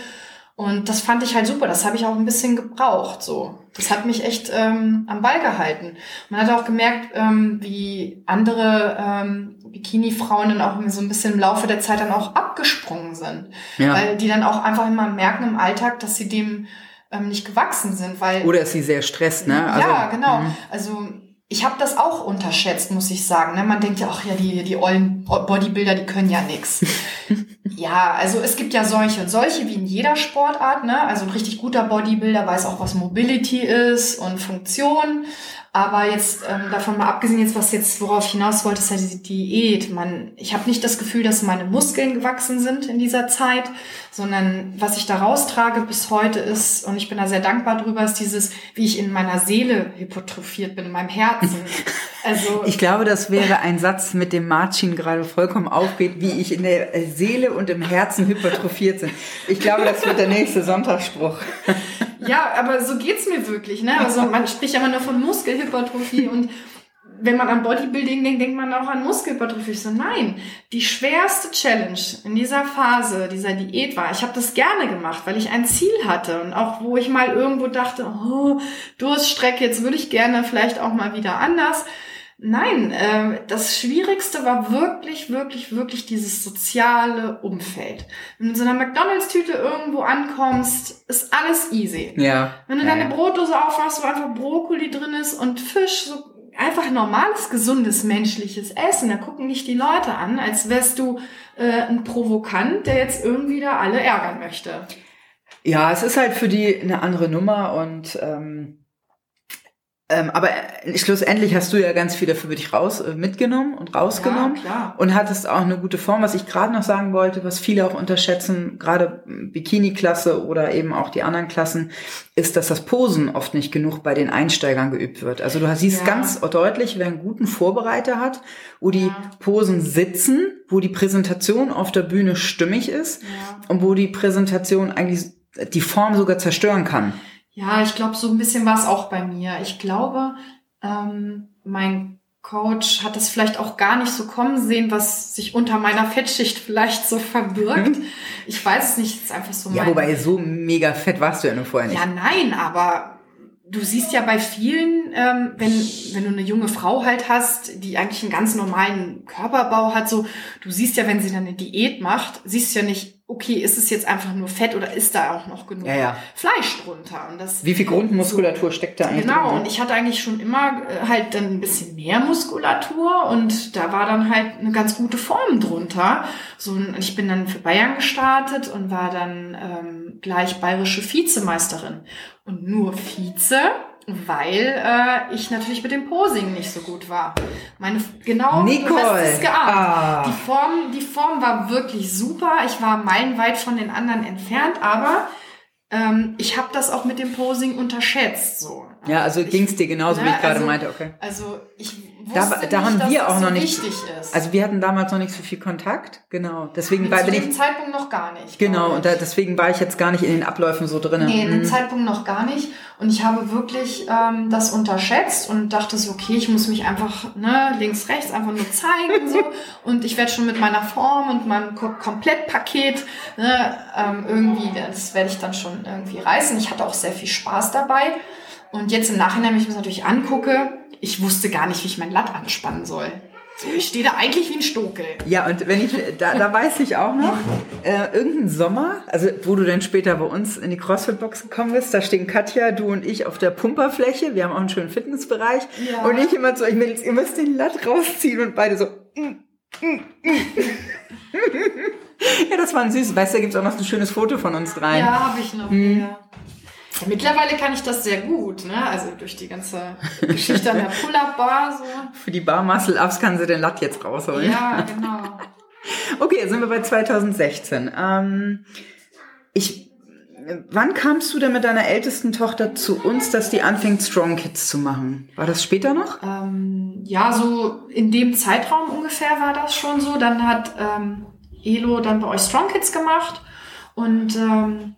Und das fand ich halt super. Das habe ich auch ein bisschen gebraucht. So, das hat mich echt ähm, am Ball gehalten. Man hat auch gemerkt, ähm, wie andere ähm, Bikini-Frauen dann auch so ein bisschen im Laufe der Zeit dann auch abgesprungen sind, ja. weil die dann auch einfach immer merken im Alltag, dass sie dem ähm, nicht gewachsen sind, weil
oder ist sie sehr stresst, ne?
Also, ja, genau. Mh. Also ich habe das auch unterschätzt, muss ich sagen. Ne? Man denkt ja, ach ja, die die ollen Bodybuilder, die können ja nix. ja, also es gibt ja solche und solche wie in jeder Sportart. Ne? Also ein richtig guter Bodybuilder weiß auch, was Mobility ist und Funktion. Aber jetzt ähm, davon mal abgesehen, jetzt was jetzt worauf ich hinaus wollte, ist ja diese Diät. Man, ich habe nicht das Gefühl, dass meine Muskeln gewachsen sind in dieser Zeit, sondern was ich da raustrage bis heute ist, und ich bin da sehr dankbar drüber, ist dieses, wie ich in meiner Seele hypotrophiert bin, in meinem Herzen.
Also ich glaube, das wäre ein Satz, mit dem Martin gerade vollkommen aufgeht, wie ich in der Seele und im Herzen hypertrophiert bin. Ich glaube, das wird der nächste Sonntagsspruch.
Ja, aber so geht's mir wirklich. Ne? Also man spricht ja immer nur von Muskelhypertrophie und wenn man an Bodybuilding denkt, denkt man auch an Muskelhypertrophie. Ich so, nein, die schwerste Challenge in dieser Phase, dieser Diät war, ich habe das gerne gemacht, weil ich ein Ziel hatte und auch wo ich mal irgendwo dachte, oh, Durststrecke, jetzt würde ich gerne vielleicht auch mal wieder anders. Nein, äh, das Schwierigste war wirklich, wirklich, wirklich dieses soziale Umfeld. Wenn du in so einer McDonalds-Tüte irgendwo ankommst, ist alles easy.
Ja.
Wenn du
ja,
deine Brotdose aufmachst, wo einfach Brokkoli drin ist und Fisch, so einfach normales, gesundes, menschliches Essen. Da gucken dich die Leute an, als wärst du äh, ein Provokant, der jetzt irgendwie da alle ärgern möchte.
Ja, es ist halt für die eine andere Nummer und ähm, ähm, aber äh, schlussendlich hast du ja ganz viel dafür für dich raus äh, mitgenommen und rausgenommen
Ja, klar.
und hattest auch eine gute Form. Was ich gerade noch sagen wollte, was viele auch unterschätzen, gerade Bikini-Klasse oder eben auch die anderen Klassen, ist, dass das Posen oft nicht genug bei den Einsteigern geübt wird. Also du siehst
Ja.
ganz deutlich, wer einen guten Vorbereiter hat, wo die
Ja.
Posen sitzen, wo die Präsentation auf der Bühne stimmig ist und wo die Präsentation eigentlich die Form sogar zerstören kann.
Ja, ich glaube, so ein bisschen war es auch bei mir. Ich glaube, ähm, mein Coach hat das vielleicht auch gar nicht so kommen sehen, was sich unter meiner Fettschicht vielleicht so verbirgt. Ich weiß es nicht, es ist einfach so
Mhm. Ja,
mein...
wobei so mega fett warst du ja nur vorher nicht.
Ja, nein, aber du siehst ja bei vielen, ähm, wenn, wenn du eine junge Frau halt hast, die eigentlich einen ganz normalen Körperbau hat, so, du siehst ja, wenn sie dann eine Diät macht, siehst du ja nicht, okay, ist es jetzt einfach nur Fett oder ist da auch noch genug
Ja, ja.
Fleisch drunter? Und das,
Wie viel Grundmuskulatur steckt da eigentlich
Genau,
drin?
und ich hatte eigentlich schon immer äh, halt dann ein bisschen mehr Muskulatur und da war dann halt eine ganz gute Form drunter. So, und ich bin dann für Bayern gestartet und war dann ähm, gleich bayerische Vizemeisterin. Und nur Vize, weil äh, ich natürlich mit dem Posing nicht so gut war. Meine genau, du
Nicole.
hast es geahnt.
Ah.
Die Form, die Form war wirklich super. Ich war meilenweit von den anderen entfernt, aber ähm, ich habe das auch mit dem Posing unterschätzt. So.
Ja, also
Ich-
ging's dir genauso, wie
ne,
ich gerade
also-
meinte, okay.
Also ich
Da-
wusste
da
nicht,
haben
dass
wir
das
auch
so
noch nicht-
wichtig ist.
Also wir hatten damals noch nicht so viel Kontakt, genau. Deswegen
Zu
war bin
dem
ich
Zeitpunkt noch gar nicht.
genau und da, deswegen war ich jetzt gar nicht in den Abläufen so drin.
Nee, in dem
Mhm.
Zeitpunkt noch gar nicht. Und ich habe wirklich ähm, das unterschätzt und dachte so, okay, ich muss mich einfach ne, links, rechts einfach nur zeigen. so Und ich werde schon mit meiner Form und meinem Ko Komplettpaket ne, ähm, irgendwie, das werde ich dann schon irgendwie reißen. Ich hatte auch sehr viel Spaß dabei. Und jetzt im Nachhinein, wenn ich mir das natürlich angucke, ich wusste gar nicht, wie ich mein Latt anspannen soll. So, ich stehe da eigentlich wie ein Stokel.
Ja, und wenn ich, da, da weiß ich auch noch, äh, irgendein Sommer, also wo du dann später bei uns in die CrossFit-Box gekommen bist, da stehen Katja, du und ich auf der Pumperfläche, wir haben auch einen schönen Fitnessbereich
Ja.
und ich immer so, ich will, ihr müsst den Latt rausziehen und beide so, mm, mm, mm. ja, das war ein süß, weißt du, da gibt's auch noch ein schönes Foto von uns dreien.
Ja, habe ich noch.
Mhm.
Ja. Ja, Mittlerweile kann ich das sehr gut, ne? Also durch die ganze Geschichte an der Pull-Up-Bar so.
Für die Bar Muscle Ups kann sie den Latt jetzt rausholen.
Ja, genau.
Okay, sind wir bei 2016. Ähm, ich, wann kamst du denn mit deiner ältesten Tochter zu uns, dass die anfängt, Strong Kids zu machen? War das später noch?
Ähm, ja, so in dem Zeitraum ungefähr war das schon so. Dann hat ähm, Elo dann bei euch Strong Kids gemacht und ähm,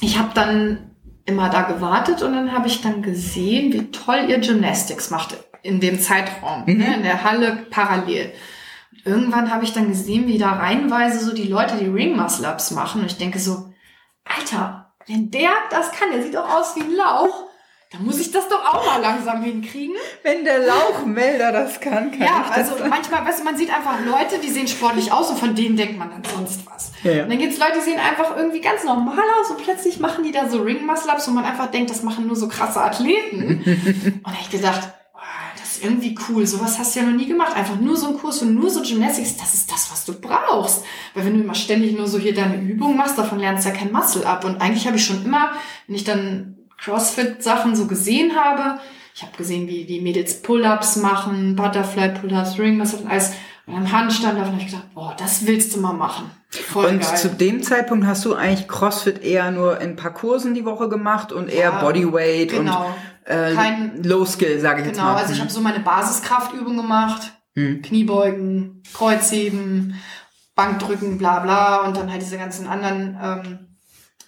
ich habe dann immer da gewartet und dann habe ich dann gesehen, wie toll ihr Gymnastics macht in dem Zeitraum, ne, in der Halle parallel. Irgendwann habe ich dann gesehen, wie da reihenweise so die Leute die Ring Muscle Ups machen und ich denke so, Alter, wenn der das kann, der sieht doch aus wie ein Lauch, dann muss ich das doch auch mal langsam hinkriegen.
Wenn der Lauchmelder das kann, kann
Ja,
ich das.
also manchmal, weißt du, man sieht einfach Leute, die sehen sportlich aus und von denen denkt man dann sonst was.
Ja, ja.
Und dann gibt's Leute, die sehen einfach irgendwie ganz normal aus und plötzlich machen die da so Ring Muscle Ups und man einfach denkt, das machen nur so krasse Athleten. und da hab ich gedacht, oh, das ist irgendwie cool. Sowas hast du ja noch nie gemacht. Einfach nur so ein Kurs und nur so Gymnastics, das ist das, was du brauchst. Weil wenn du immer ständig nur so hier deine Übung machst, davon lernst du ja kein Muscle Up. Und eigentlich habe ich schon immer, wenn ich dann CrossFit-Sachen so gesehen habe, ich habe gesehen, wie die Mädels Pull-Ups machen, Butterfly Pull-Ups, Ring Muscle und alles. Und am Handstand davon habe ich gedacht, boah, das willst du mal machen. Voll
Und
geil.
zu dem Zeitpunkt hast du eigentlich CrossFit eher nur in ein paar Kursen die Woche gemacht und eher
Ja,
Bodyweight
genau.
und äh,
Kein-
Low Skill, sage ich jetzt
Genau,
mal.
also ich habe so meine Basiskraftübung gemacht.
Hm.
Kniebeugen, Kreuzheben, Bankdrücken, bla bla und dann halt diese ganzen anderen ähm,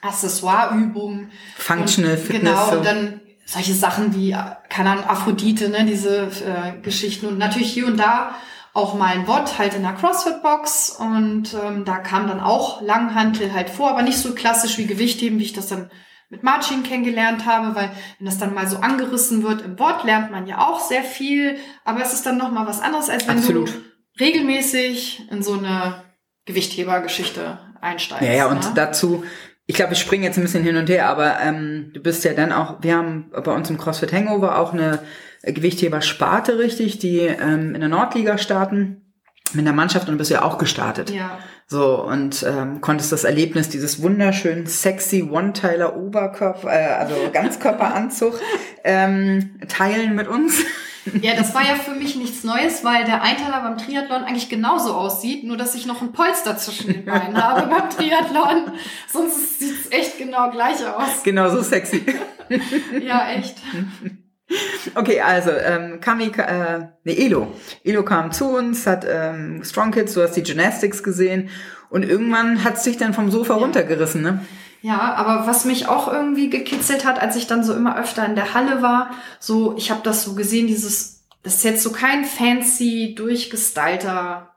Accessoireübungen.
Functional
und,
Fitness.
Genau,
so.
und dann solche Sachen wie, keine Ahnung, Aphrodite, ne, diese äh, Geschichten und natürlich hier und da auch mal ein Bot halt in der CrossFit-Box und ähm, da kam dann auch Langhantel halt vor, aber nicht so klassisch wie Gewichtheben, wie ich das dann mit Marcin kennengelernt habe, weil wenn das dann mal so angerissen wird im Bot, lernt man ja auch sehr viel, aber es ist dann noch mal was anderes, als wenn
Absolut.
du regelmäßig in so eine Gewichthebergeschichte einsteigst.
Ja, ja, und
ne?
dazu ich glaube, ich springe jetzt ein bisschen hin und her, aber ähm, du bist ja dann auch, wir haben bei uns im CrossFit Hangover auch eine Gewichtheber-Sparte, richtig, die ähm, in der Nordliga starten mit der Mannschaft und du bist ja auch gestartet.
Ja.
So, und ähm, konntest das Erlebnis dieses wunderschönen, sexy One-Teiler Oberkörper, äh, also Ganzkörperanzug ähm, teilen mit uns.
Ja, das war ja für mich nichts Neues, weil der Einteiler beim Triathlon eigentlich genauso aussieht, nur dass ich noch ein Polster zwischen den Beinen habe beim Triathlon. Sonst sieht es echt genau gleich aus.
Genau so sexy.
ja, echt.
Okay, also ähm, Kami, äh, nee, Elo. Elo kam zu uns, hat ähm, Strong Kids, du hast die Gymnastics gesehen und irgendwann hat sich dann vom Sofa ja. runtergerissen, ne?
Ja, aber was mich auch irgendwie gekitzelt hat, als ich dann so immer öfter in der Halle war, so, ich habe das so gesehen, dieses, das ist jetzt so kein fancy, durchgestylter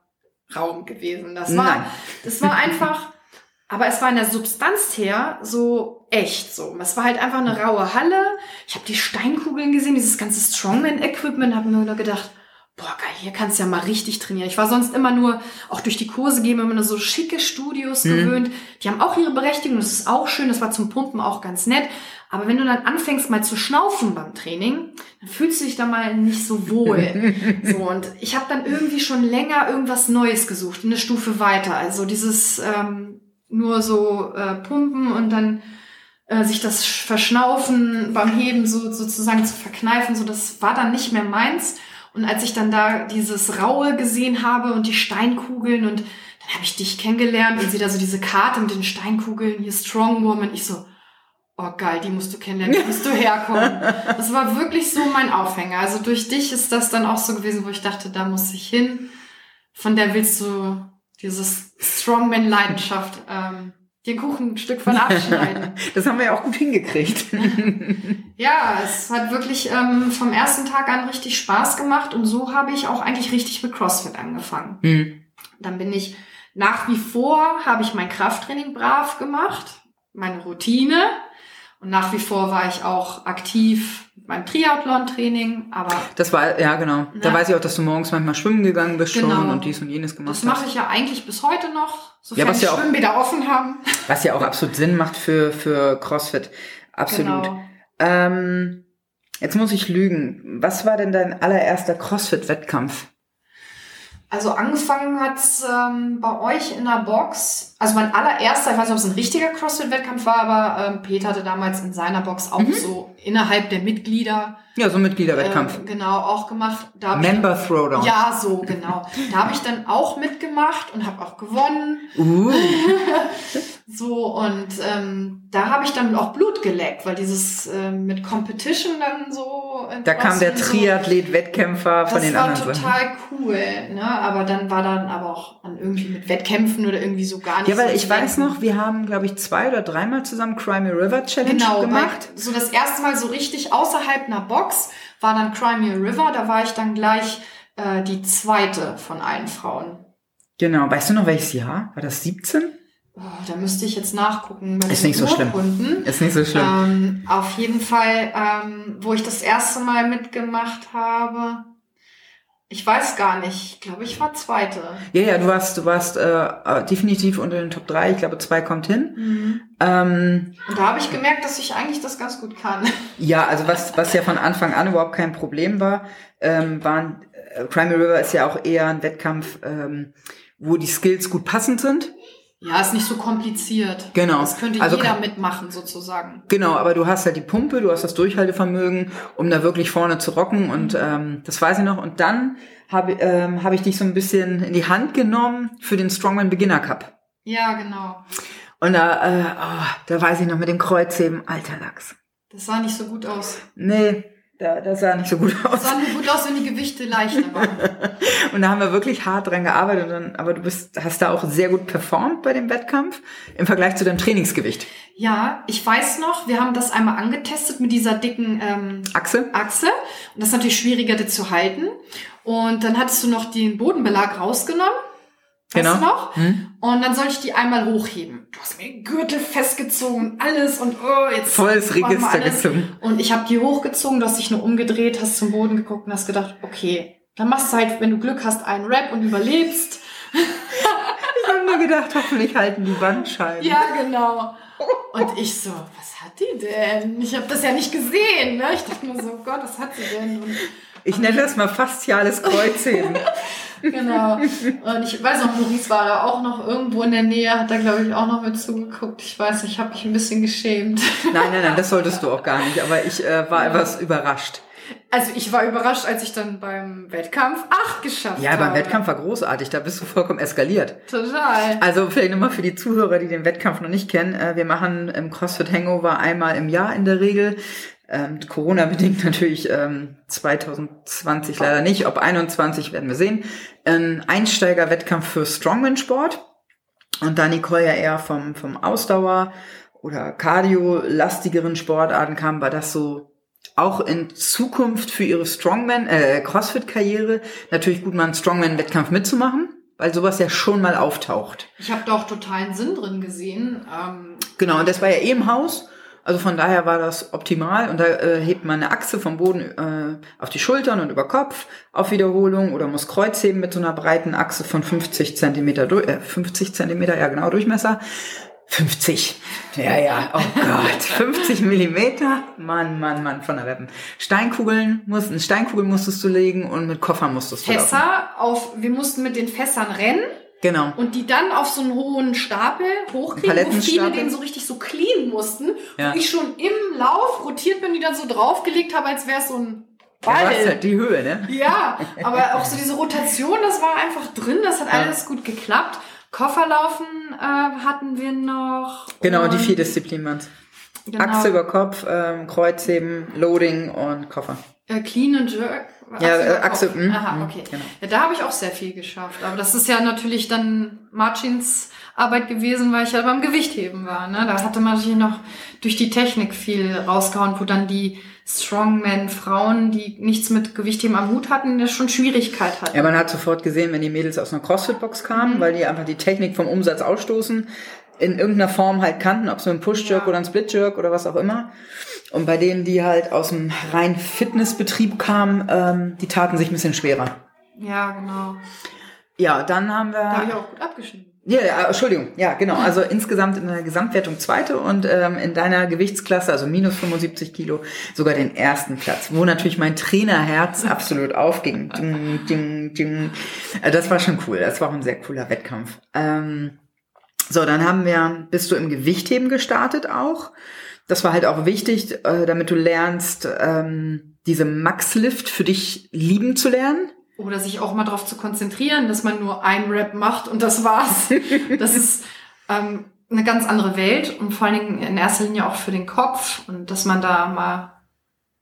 Raum gewesen. Das war, Nein. das war einfach, aber es war in der Substanz her so echt so. Es war halt einfach eine raue Halle. Ich habe die Steinkugeln gesehen, dieses ganze Strongman-Equipment, habe mir nur gedacht, boah, geil, hier kannst du ja mal richtig trainieren. Ich war sonst immer nur, auch durch die Kurse gehen, immer nur so schicke Studios mhm. gewöhnt. Die haben auch ihre Berechtigung, das ist auch schön, das war zum Pumpen auch ganz nett. Aber wenn du dann anfängst mal zu schnaufen beim Training, dann fühlst du dich da mal nicht so wohl. so und ich habe dann irgendwie schon länger irgendwas Neues gesucht, eine Stufe weiter. Also dieses ähm, nur so äh, pumpen und dann äh, sich das Verschnaufen beim Heben so sozusagen zu verkneifen, so das war dann nicht mehr meins. Und als ich dann da dieses Raue gesehen habe und die Steinkugeln und dann habe ich dich kennengelernt und sie da so diese Karte mit den Steinkugeln, hier Strong Woman, ich so, oh geil, die musst du kennenlernen, die musst du herkommen. Das war wirklich so mein Aufhänger. Also durch dich ist das dann auch so gewesen, wo ich dachte, da muss ich hin. Von der willst du dieses Strongman-Leidenschaft ähm, den Kuchen ein Stück von abschneiden.
das haben wir ja auch gut hingekriegt.
ja, es hat wirklich ähm, vom ersten Tag an richtig Spaß gemacht und so habe ich auch eigentlich richtig mit CrossFit angefangen. Mhm. Dann bin ich nach wie vor, habe ich mein Krafttraining brav gemacht, meine Routine und nach wie vor war ich auch aktiv beim Triathlon-Training, aber.
Das war, ja, genau. Ne? Da weiß ich auch, dass du morgens manchmal schwimmen gegangen bist genau. schon und dies und jenes gemacht
hast. Das mache ich ja eigentlich bis heute noch, sofern ja, was ja auch, Schwimmbäder offen haben.
Was ja auch absolut Sinn macht für, für CrossFit. Absolut. Genau. Ähm, jetzt muss ich lügen. Was war denn dein allererster CrossFit-Wettkampf?
Also angefangen hat's ähm, bei euch in der Box. Also mein allererster, ich weiß nicht, ob es ein richtiger CrossFit-Wettkampf war, aber ähm, Peter hatte damals in seiner Box auch mhm. so innerhalb der Mitglieder.
Ja, so Mitgliederwettkampf.
Äh, genau, auch gemacht.
Member dann, Throwdown.
Ja, so, genau. Da habe ich dann auch mitgemacht und habe auch gewonnen.
Uh.
so, und ähm, da habe ich dann auch Blut geleckt, weil dieses äh, mit Competition dann so
da kam der Triathlet-Wettkämpfer von den anderen.
Das war total cool, ne? Aber dann war dann aber auch an irgendwie mit Wettkämpfen oder irgendwie so gar nicht.
Ja, weil so ich weiß noch, wir haben, glaube ich, zwei oder dreimal zusammen Crimey River Challenge genau, gemacht.
Genau, so das erste Mal so richtig außerhalb einer Box war dann Crimey River. Da war ich dann gleich äh, die zweite von allen Frauen.
Genau. Weißt du noch welches Jahr? War das 17?
Oh, da müsste ich jetzt nachgucken.
Ist nicht so schlimm. Ist nicht so schlimm.
Auf jeden Fall, ähm, wo ich das erste Mal mitgemacht habe, ich weiß gar nicht. Ich glaube, ich war Zweite.
Ja, ja, du warst, du warst äh, definitiv unter den Top 3. Ich glaube, zwei kommt hin. Mhm. Ähm,
Und da habe ich gemerkt, dass ich eigentlich das ganz gut kann.
Ja, also was, was ja von Anfang an überhaupt kein Problem war, ähm, waren äh, Crimey River ist ja auch eher ein Wettkampf, ähm, wo die Skills gut passend sind.
Ja, ist nicht so kompliziert.
Genau.
Das könnte also, jeder mitmachen, sozusagen.
Genau, aber du hast halt die Pumpe, du hast das Durchhaltevermögen, um da wirklich vorne zu rocken. Und mhm. ähm, das weiß ich noch. Und dann habe ähm, hab ich dich so ein bisschen in die Hand genommen für den Strongman Beginner Cup.
Ja, genau.
Und da, äh, oh, da weiß ich noch mit dem Kreuzheben, alter Lachs.
Das sah nicht so gut aus.
Nee, da, das sah nicht so gut aus. Das
sah nur gut aus, wenn die Gewichte leichter waren.
und da haben wir wirklich hart dran gearbeitet. Und dann, aber du bist, hast da auch sehr gut performt bei dem Wettkampf im Vergleich zu deinem Trainingsgewicht.
Ja, ich weiß noch, wir haben das einmal angetestet mit dieser dicken ähm,
Achse.
Achse. Und das ist natürlich schwieriger, das zu halten. Und dann hattest du noch den Bodenbelag rausgenommen. Weißt genau. du noch? Hm. Und dann soll ich die einmal hochheben. Du hast mir den Gürtel festgezogen, alles und oh, jetzt.
Volles Register gezogen.
Und ich habe die hochgezogen, du hast dich nur umgedreht, hast zum Boden geguckt und hast gedacht, okay, dann machst du halt, wenn du Glück hast, einen Rap und überlebst.
ich habe nur gedacht, hoffentlich halten die Bandscheiben.
Ja, genau. Und ich so, was hat die denn? Ich habe das ja nicht gesehen. Ne? Ich dachte mir so, Gott, was hat sie denn? Und,
ich nenne das mal fasziales Kreuzheben.
genau. Und ich weiß noch, Maurice war da auch noch irgendwo in der Nähe, hat da, glaube ich, auch noch mit zugeguckt. Ich weiß, ich habe mich ein bisschen geschämt.
Nein, nein, nein, das solltest du auch gar nicht. Aber ich äh, war ja. etwas überrascht.
Also ich war überrascht, als ich dann beim Wettkampf acht geschafft
ja, habe. Ja, beim Wettkampf war großartig. Da bist du vollkommen eskaliert.
Total.
Also vielleicht nochmal für die Zuhörer, die den Wettkampf noch nicht kennen. Äh, wir machen im CrossFit Hangover einmal im Jahr in der Regel. Ähm, Corona bedingt natürlich ähm, 2020 leider nicht. Ob 21 werden wir sehen. Ein Einsteiger-Wettkampf für Strongman-Sport. Und da Nicole ja eher vom, vom Ausdauer oder Cardio-lastigeren Sportarten kam, war das so auch in Zukunft für ihre Strongman, äh, Crossfit-Karriere natürlich gut, mal einen Strongman-Wettkampf mitzumachen, weil sowas ja schon mal auftaucht.
Ich habe da auch totalen Sinn drin gesehen. Ähm
genau, und das war ja eh im Haus. Also von daher war das optimal und da äh, hebt man eine Achse vom Boden äh, auf die Schultern und über Kopf auf Wiederholung oder muss Kreuzheben mit so einer breiten Achse von 50 Zentimeter, äh, 50 Zentimeter, ja genau, Durchmesser 50. Ja, ja, oh Gott. 50 Millimeter? Mann, Mann, Mann, von der Weppen. Steinkugeln, mussten, Steinkugeln musstest du legen und mit Koffer musstest
du Fässer laufen. auf, wir mussten mit den Fässern rennen.
Genau.
Und die dann auf so einen hohen Stapel hochkriegen, wo viele den so richtig so clean mussten. Ja. Wo ich schon im Lauf rotiert bin, die dann so draufgelegt habe, als wäre es so ein
Ball. Ja, halt die Höhe, ne?
Ja, aber auch so diese Rotation, das war einfach drin, das hat alles gut geklappt. Kofferlaufen äh, hatten wir noch.
Genau, die vier Disziplinen genau. Achse über Kopf, ähm, Kreuzheben, Loading und Koffer.
Äh, clean und Jerk.
Ja, äh, Achse. Mh,
Aha, mhm, okay. Genau. Ja, da habe ich auch sehr viel geschafft. Aber das ist ja natürlich dann Martins Arbeit gewesen, weil ich ja beim Gewichtheben war. Ne? Da hatte man natürlich noch durch die Technik viel rausgehauen, wo dann die Strongman-Frauen, die nichts mit Gewichtheben am Hut hatten, das schon Schwierigkeit hatten.
Ja, man hat sofort gesehen, wenn die Mädels aus einer CrossFit-Box kamen, mhm. weil die einfach die Technik vom Umsatz ausstoßen, in irgendeiner Form halt kannten, ob es ein Push-Jerk ja. oder ein Split-Jerk oder was auch immer. Und bei denen, die halt aus dem rein Fitnessbetrieb kamen, ähm, die taten sich ein bisschen schwerer.
Ja, genau.
Ja, dann haben wir.
Da habe ich auch gut abgeschnitten.
Ja, ja, Entschuldigung, ja, genau. Also insgesamt in der Gesamtwertung zweite und ähm, in deiner Gewichtsklasse, also minus 75 Kilo, sogar den ersten Platz, wo natürlich mein Trainerherz absolut aufging. Ding, ding, ding. Äh, das war schon cool. Das war auch ein sehr cooler Wettkampf. Ähm, so, dann haben wir, bist du im Gewichtheben gestartet auch. Das war halt auch wichtig, äh, damit du lernst, ähm, diese Max-Lift für dich lieben zu lernen.
Oder sich auch mal darauf zu konzentrieren, dass man nur ein Rap macht und das war's. das ist ähm, eine ganz andere Welt und vor allen Dingen in erster Linie auch für den Kopf und dass man da mal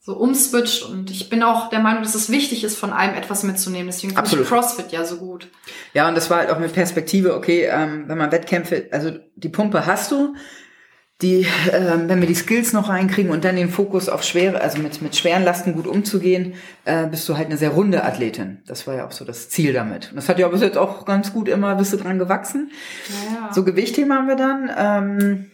so umswitcht und ich bin auch der Meinung, dass es wichtig ist, von allem etwas mitzunehmen. Deswegen finde ich CrossFit ja so gut.
Ja, und das war halt auch mit Perspektive, okay, ähm, wenn man Wettkämpfe, also die Pumpe hast du, die, äh, wenn wir die Skills noch reinkriegen und dann den Fokus auf schwere, also mit, mit schweren Lasten gut umzugehen, äh, bist du halt eine sehr runde Athletin. Das war ja auch so das Ziel damit. Und das hat ja bis jetzt auch ganz gut immer, bist du dran gewachsen. Ja. So Gewichtheben haben wir dann. Ähm,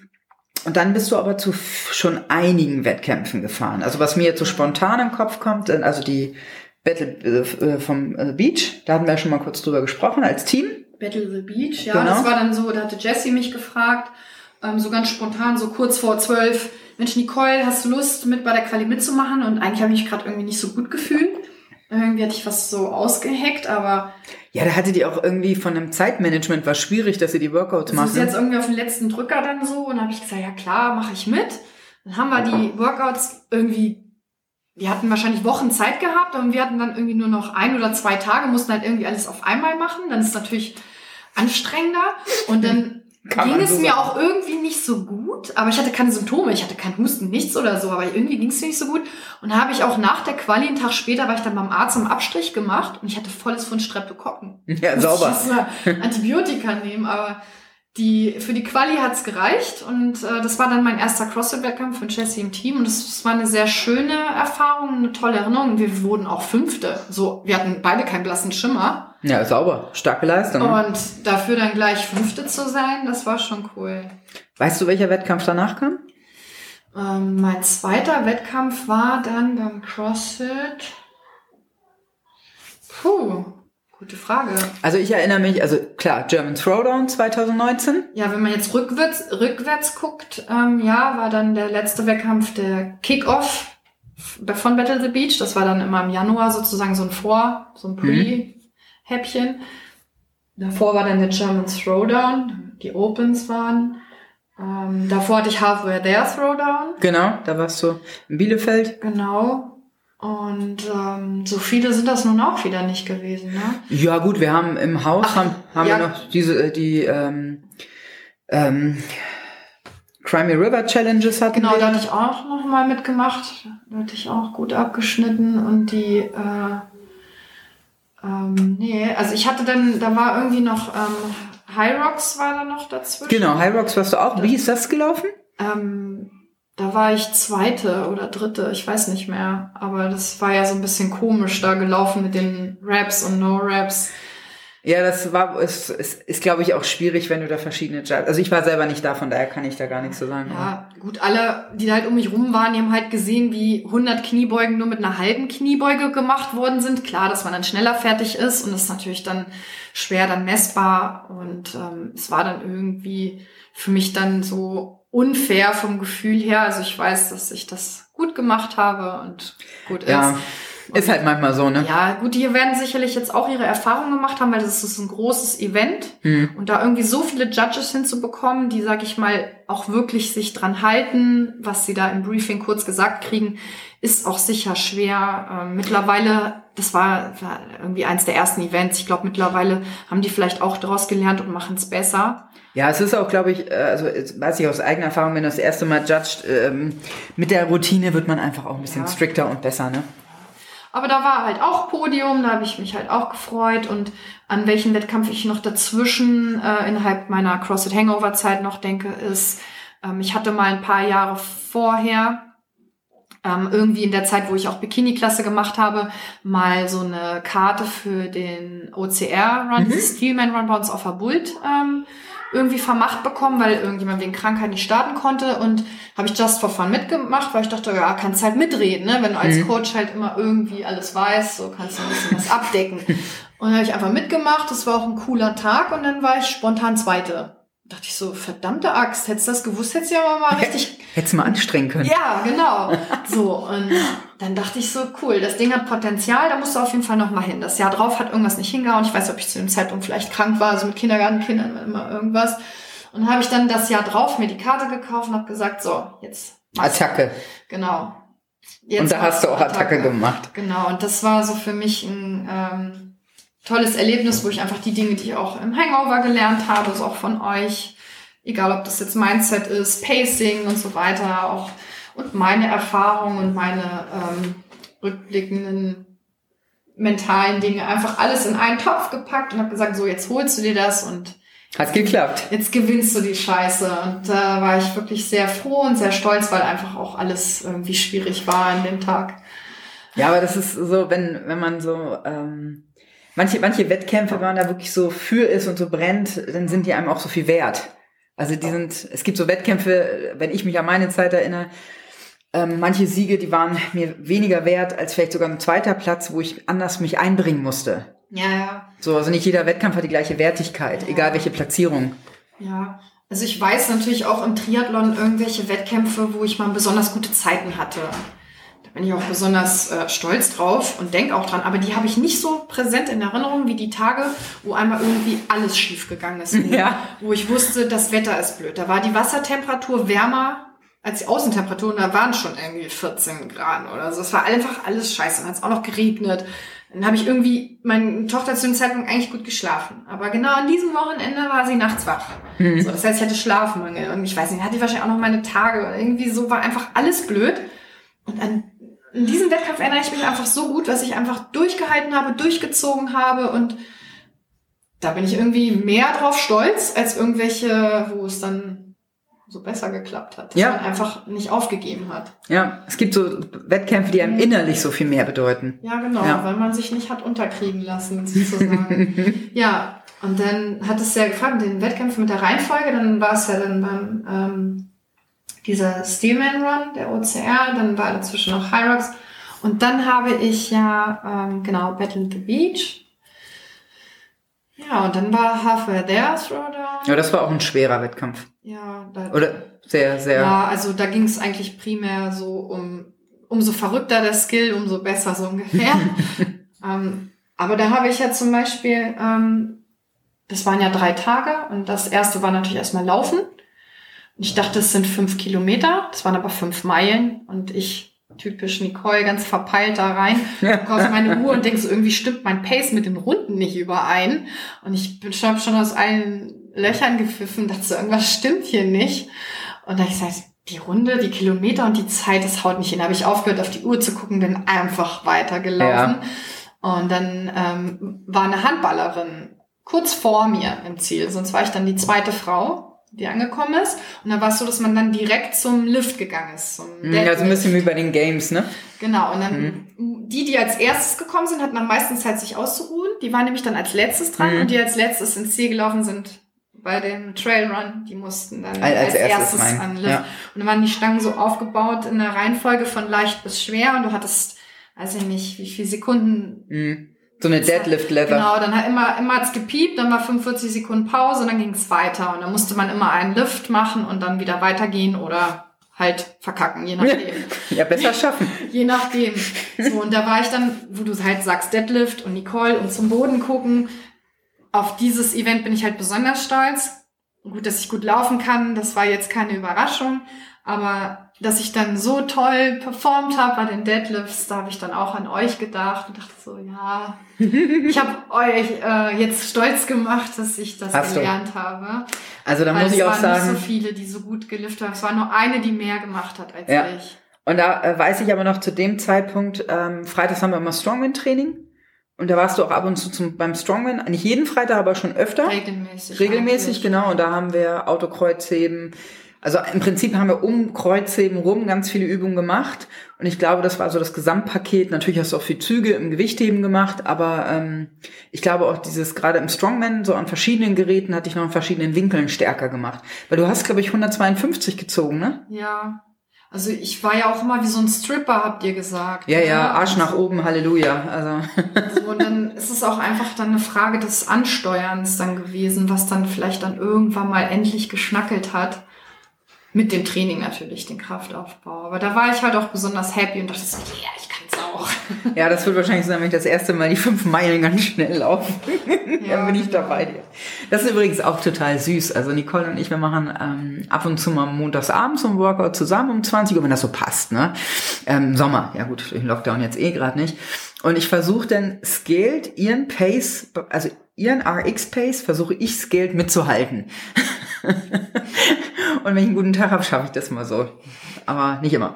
und dann bist du aber zu schon einigen Wettkämpfen gefahren. Also was mir jetzt so spontan im Kopf kommt, äh, also die Battle äh, vom äh, Beach, da hatten wir ja schon mal kurz drüber gesprochen als Team.
Battle the Beach, ja, genau. das war dann so, da hatte Jessie mich gefragt, ähm, so ganz spontan, so kurz vor zwölf, Mensch, Nicole, hast du Lust, mit bei der Quali mitzumachen? Und eigentlich habe ich mich gerade irgendwie nicht so gut gefühlt. Irgendwie hatte ich was so ausgeheckt, aber.
Ja, da hatte die auch irgendwie von einem Zeitmanagement war schwierig, dass sie die Workouts machen.
Das ist jetzt irgendwie auf den letzten Drücker dann so. Und dann habe ich gesagt, ja klar, mache ich mit. Dann haben wir die Workouts irgendwie, wir hatten wahrscheinlich Wochen Zeit gehabt und wir hatten dann irgendwie nur noch ein oder zwei Tage, mussten halt irgendwie alles auf einmal machen. Dann ist es natürlich anstrengender. Und dann kann ging es so mir sagen. auch irgendwie nicht so gut, aber ich hatte keine Symptome, ich hatte keinen Husten, nichts oder so, aber irgendwie ging es mir nicht so gut. Und da habe ich auch nach der Quali, einen Tag später, war ich dann beim Arzt im Abstrich gemacht und ich hatte volles von Streptokokken.
Ja, sauber.
Ich Antibiotika nehmen, aber die, für die Quali hat's gereicht und äh, das war dann mein erster CrossFit-Wettkampf von Jessie im Team und das war eine sehr schöne Erfahrung, eine tolle Erinnerung. Wir wurden auch Fünfte. So, wir hatten beide keinen blassen Schimmer.
Ja, sauber. Starke Leistung.
Und dafür dann gleich Fünfte zu sein, das war schon cool.
Weißt du, welcher Wettkampf danach kam?
Ähm, mein zweiter Wettkampf war dann beim CrossFit. Puh, Gute Frage.
Also ich erinnere mich, also klar, German Throwdown 2019.
Ja, wenn man jetzt rückwärts, rückwärts guckt, ähm, ja, war dann der letzte Wettkampf der Kickoff von Battle the Beach. Das war dann immer im Januar sozusagen so ein Vor, so ein Pre-Häppchen. Davor war dann der German Throwdown, die Opens waren. Ähm, davor hatte ich Halfway There Throwdown.
Genau, da warst du in Bielefeld.
Genau. Und ähm, so viele sind das nun auch wieder nicht gewesen, ne?
Ja gut, wir haben im Haus
Ach,
haben, haben
ja.
wir noch diese äh, die ähm, ähm, Crimey River Challenges hatten
Genau,
wir.
da hatte ich auch noch mal mitgemacht. Da hatte ich auch gut abgeschnitten und die, äh, ähm, nee, also ich hatte dann, da war irgendwie noch, ähm, High Rocks war da noch dazwischen.
Genau, High Rocks warst du auch. Wie ist das gelaufen?
Ähm, da war ich zweite oder dritte, ich weiß nicht mehr. Aber das war ja so ein bisschen komisch da gelaufen mit den Raps und No-Raps.
Ja, das war ist, ist, ist glaube ich auch schwierig, wenn du da verschiedene Judges. Also ich war selber nicht da, von daher kann ich da gar nichts zu sagen.
Ja, gut, alle, die da halt um mich rum waren, die haben halt gesehen, wie 100 Kniebeugen nur mit einer halben Kniebeuge gemacht worden sind. Klar, dass man dann schneller fertig ist und das ist natürlich dann schwer dann messbar und ähm, es war dann irgendwie für mich dann so unfair vom Gefühl her. Also ich weiß, dass ich das gut gemacht habe und gut
Ja,
ist.
Ist halt manchmal so, ne?
Ja, gut, die werden sicherlich jetzt auch ihre Erfahrungen gemacht haben, weil das ist ein großes Event.
Hm.
Und da irgendwie so viele Judges hinzubekommen, die, sag ich mal, auch wirklich sich dran halten, was sie da im Briefing kurz gesagt kriegen, ist auch sicher schwer. Ähm, mittlerweile, das war, war irgendwie eins der ersten Events. Ich glaube, mittlerweile haben die vielleicht auch daraus gelernt und machen es besser.
Ja, es ist auch, glaube ich, äh, also weiß ich aus eigener Erfahrung, wenn du das erste Mal judged, ähm, mit der Routine wird man einfach auch ein bisschen
Ja.
strikter und besser, ne?
Aber da war halt auch Podium, da habe ich mich halt auch gefreut und an welchen Wettkampf ich noch dazwischen äh, innerhalb meiner CrossFit Hangover Zeit noch denke, ist, ähm, ich hatte mal ein paar Jahre vorher ähm, irgendwie in der Zeit, wo ich auch Bikini-Klasse gemacht habe, mal so eine Karte für den OCR-Run,
Mhm.
Steelman Run bei uns auf der Bult ähm, irgendwie vermacht bekommen, weil irgendjemand wegen Krankheit nicht starten konnte und habe ich Just for Fun mitgemacht, weil ich dachte, ja, kannst halt mitreden, ne? wenn du als
Mhm.
Coach halt immer irgendwie alles weißt, so kannst du ein bisschen was abdecken. Und dann habe ich einfach mitgemacht, das war auch ein cooler Tag und dann war ich spontan Zweite. Dachte ich so, verdammte Axt, hättest du das gewusst, hättest du ja mal richtig
Hättest du mal anstrengen können.
ja, genau. So, und dann dachte ich so, cool, das Ding hat Potenzial, da musst du auf jeden Fall noch mal hin. Das Jahr drauf hat irgendwas nicht hingehauen. Ich weiß, nicht, ob ich zu dem Zeitpunkt vielleicht krank war, also mit Kindergartenkindern war immer irgendwas. Und habe ich dann das Jahr drauf mir die Karte gekauft und habe gesagt, so, jetzt.
Attacke.
Genau. Jetzt
und da hast du auch Attacke gemacht.
Genau, und das war so für mich ein ähm, tolles Erlebnis, wo ich einfach die Dinge, die ich auch im Hangover gelernt habe, so auch von euch, egal ob das jetzt Mindset ist, Pacing und so weiter, auch und meine Erfahrungen und meine ähm, rückblickenden mentalen Dinge, einfach alles in einen Topf gepackt und habe gesagt, so jetzt holst du dir das und
Hat geklappt.
jetzt gewinnst du die Scheiße. Und da war ich wirklich sehr froh und sehr stolz, weil einfach auch alles irgendwie schwierig war an dem Tag.
Ja, aber das ist so, wenn, wenn man so, ähm, manche, manche Wettkämpfe, wenn man da wirklich so für ist und so brennt, dann sind die einem auch so viel wert. Also die sind, es gibt so Wettkämpfe, wenn ich mich an meine Zeit erinnere, ähm, manche Siege, die waren mir weniger wert als vielleicht sogar ein zweiter Platz, wo ich anders mich einbringen musste.
Ja, ja.
So, also nicht jeder Wettkampf hat die gleiche Wertigkeit, egal welche Platzierung.
Ja, also ich weiß natürlich auch im Triathlon irgendwelche Wettkämpfe, wo ich mal besonders gute Zeiten hatte. Bin ich auch besonders äh, stolz drauf und denke auch dran. Aber die habe ich nicht so präsent in Erinnerung wie die Tage, wo einmal irgendwie alles schief gegangen ist. Wo,
Ja.
wo ich wusste, das Wetter ist blöd. Da war die Wassertemperatur wärmer als die Außentemperatur und da waren schon irgendwie 14 Grad oder so. Es war einfach alles scheiße. Dann hat es auch noch geregnet. Dann habe ich irgendwie, meine Tochter zu dem Zeitpunkt eigentlich gut geschlafen. Aber genau an diesem Wochenende war sie nachts wach. So, das heißt, ich hatte Schlafmangel und ich weiß nicht, hatte ich wahrscheinlich auch noch meine Tage irgendwie so war einfach alles blöd. Und an in diesem Wettkampf erinnere ich mich einfach so gut, dass ich einfach durchgehalten habe, durchgezogen habe und da bin ich irgendwie mehr drauf stolz als irgendwelche, wo es dann so besser geklappt hat. Dass
Ja.
man einfach nicht aufgegeben hat.
Ja, es gibt so Wettkämpfe, die einem innerlich so viel mehr bedeuten.
Ja, genau,
Ja.
weil man sich nicht hat unterkriegen lassen, sozusagen. ja, und dann hat es ja gefragt, den Wettkämpfen mit der Reihenfolge, dann war es ja dann beim ähm, dieser Steelman Run, der OCR, dann war dazwischen noch High Rocks und dann habe ich ja, ähm, genau, Battle the Beach. Ja, und dann war Halfway There Throwdown.
Ja, das war auch ein schwerer Wettkampf.
Ja, da,
Oder sehr, sehr.
ja, also da ging es eigentlich primär so um, umso verrückter der Skill, umso besser so ungefähr. ähm, aber da habe ich ja zum Beispiel, ähm, das waren ja drei Tage und das erste war natürlich erstmal Laufen. Ich dachte, es sind fünf Kilometer, das waren aber fünf Meilen und ich typisch Nicole, ganz verpeilt da rein, gucke auf meine Uhr und denke so, irgendwie stimmt mein Pace mit den Runden nicht überein. Und ich bin schon, schon aus allen Löchern gepfiffen, dachte so, irgendwas stimmt hier nicht. Und da ich sage, die Runde, die Kilometer und die Zeit, das haut nicht hin. Da habe ich aufgehört, auf die Uhr zu gucken, bin einfach weitergelaufen. Ja. Und dann ähm, war eine Handballerin kurz vor mir im Ziel, sonst war ich dann die zweite Frau die angekommen ist. Und dann war es so, dass man dann direkt zum Lift gegangen ist. Zum
mhm, ja, so ein bisschen wie bei den Games, ne?
Genau. Und dann mhm. die, die als erstes gekommen sind, hatten am meisten Zeit, sich auszuruhen. Die waren nämlich dann als letztes dran. Mhm. Und die als letztes ins Ziel gelaufen sind bei dem Trailrun, die mussten dann als, als erstes, erstes an Lift. Ja. Und dann waren die Stangen so aufgebaut in der Reihenfolge von leicht bis schwer. Und du hattest, weiß ich nicht, wie viele Sekunden
mhm so eine Deadlift-Leather.
Genau, dann hat immer, immer hat's gepiept, dann war 45 Sekunden Pause und dann ging's weiter. Und dann musste man immer einen Lift machen und dann wieder weitergehen oder halt verkacken, je nachdem.
Ja, besser schaffen.
je nachdem. So, und da war ich dann, wo du halt sagst, Deadlift und Nicole und zum Boden gucken. Auf dieses Event bin ich halt besonders stolz. Gut, dass ich gut laufen kann, das war jetzt keine Überraschung. Aber dass ich dann so toll performt habe bei den Deadlifts, da habe ich dann auch an euch gedacht und dachte so, ja, ich habe euch äh, jetzt stolz gemacht, dass ich das Hast gelernt du? habe.
Also da muss ich auch sagen, es
waren nicht so viele, die so gut geliftet haben. Es war nur eine, die mehr gemacht hat als ja. ich.
Und da äh, weiß ich aber noch zu dem Zeitpunkt, ähm, Freitags haben wir immer Strongman-Training. Und da warst du auch ab und zu zum, beim Strongman, nicht jeden Freitag, aber schon öfter.
Regelmäßig.
Regelmäßig, eigentlich. genau. Und da haben wir Autokreuzheben, also im Prinzip haben wir um Kreuzheben rum ganz viele Übungen gemacht. Und ich glaube, das war so das Gesamtpaket. Natürlich hast du auch viel Züge im Gewichtheben gemacht, aber ähm, ich glaube auch dieses, gerade im Strongman, so an verschiedenen Geräten hatte ich noch in verschiedenen Winkeln stärker gemacht. Weil du hast, glaube ich, 152 gezogen, ne?
Ja. Also ich war ja auch immer wie so ein Stripper, habt ihr gesagt.
Ja, ja, Arsch nach oben, Halleluja. Also.
So, und dann ist es auch einfach dann eine Frage des Ansteuerns dann gewesen, was dann vielleicht dann irgendwann mal endlich geschnackelt hat. Mit dem Training natürlich, den Kraftaufbau. Aber da war ich halt auch besonders happy und dachte so, ja, yeah, ich kann's auch.
Ja, das wird wahrscheinlich sein, wenn ich das erste Mal die fünf Meilen ganz schnell laufe. Ja, Dann bin ich dabei dir. Das ist übrigens auch total süß. Also Nicole und ich, wir machen ähm, ab und zu mal montagsabends so ein Workout zusammen um 20 Uhr, wenn das so passt. Ne? Ähm, Sommer, ja gut, durch den Lockdown jetzt eh gerade nicht. Und ich versuche dann scaled ihren Pace, also ihren RX-Pace, versuche ich scaled mitzuhalten. Und wenn ich einen guten Tag habe, schaffe ich das mal so. Aber nicht immer.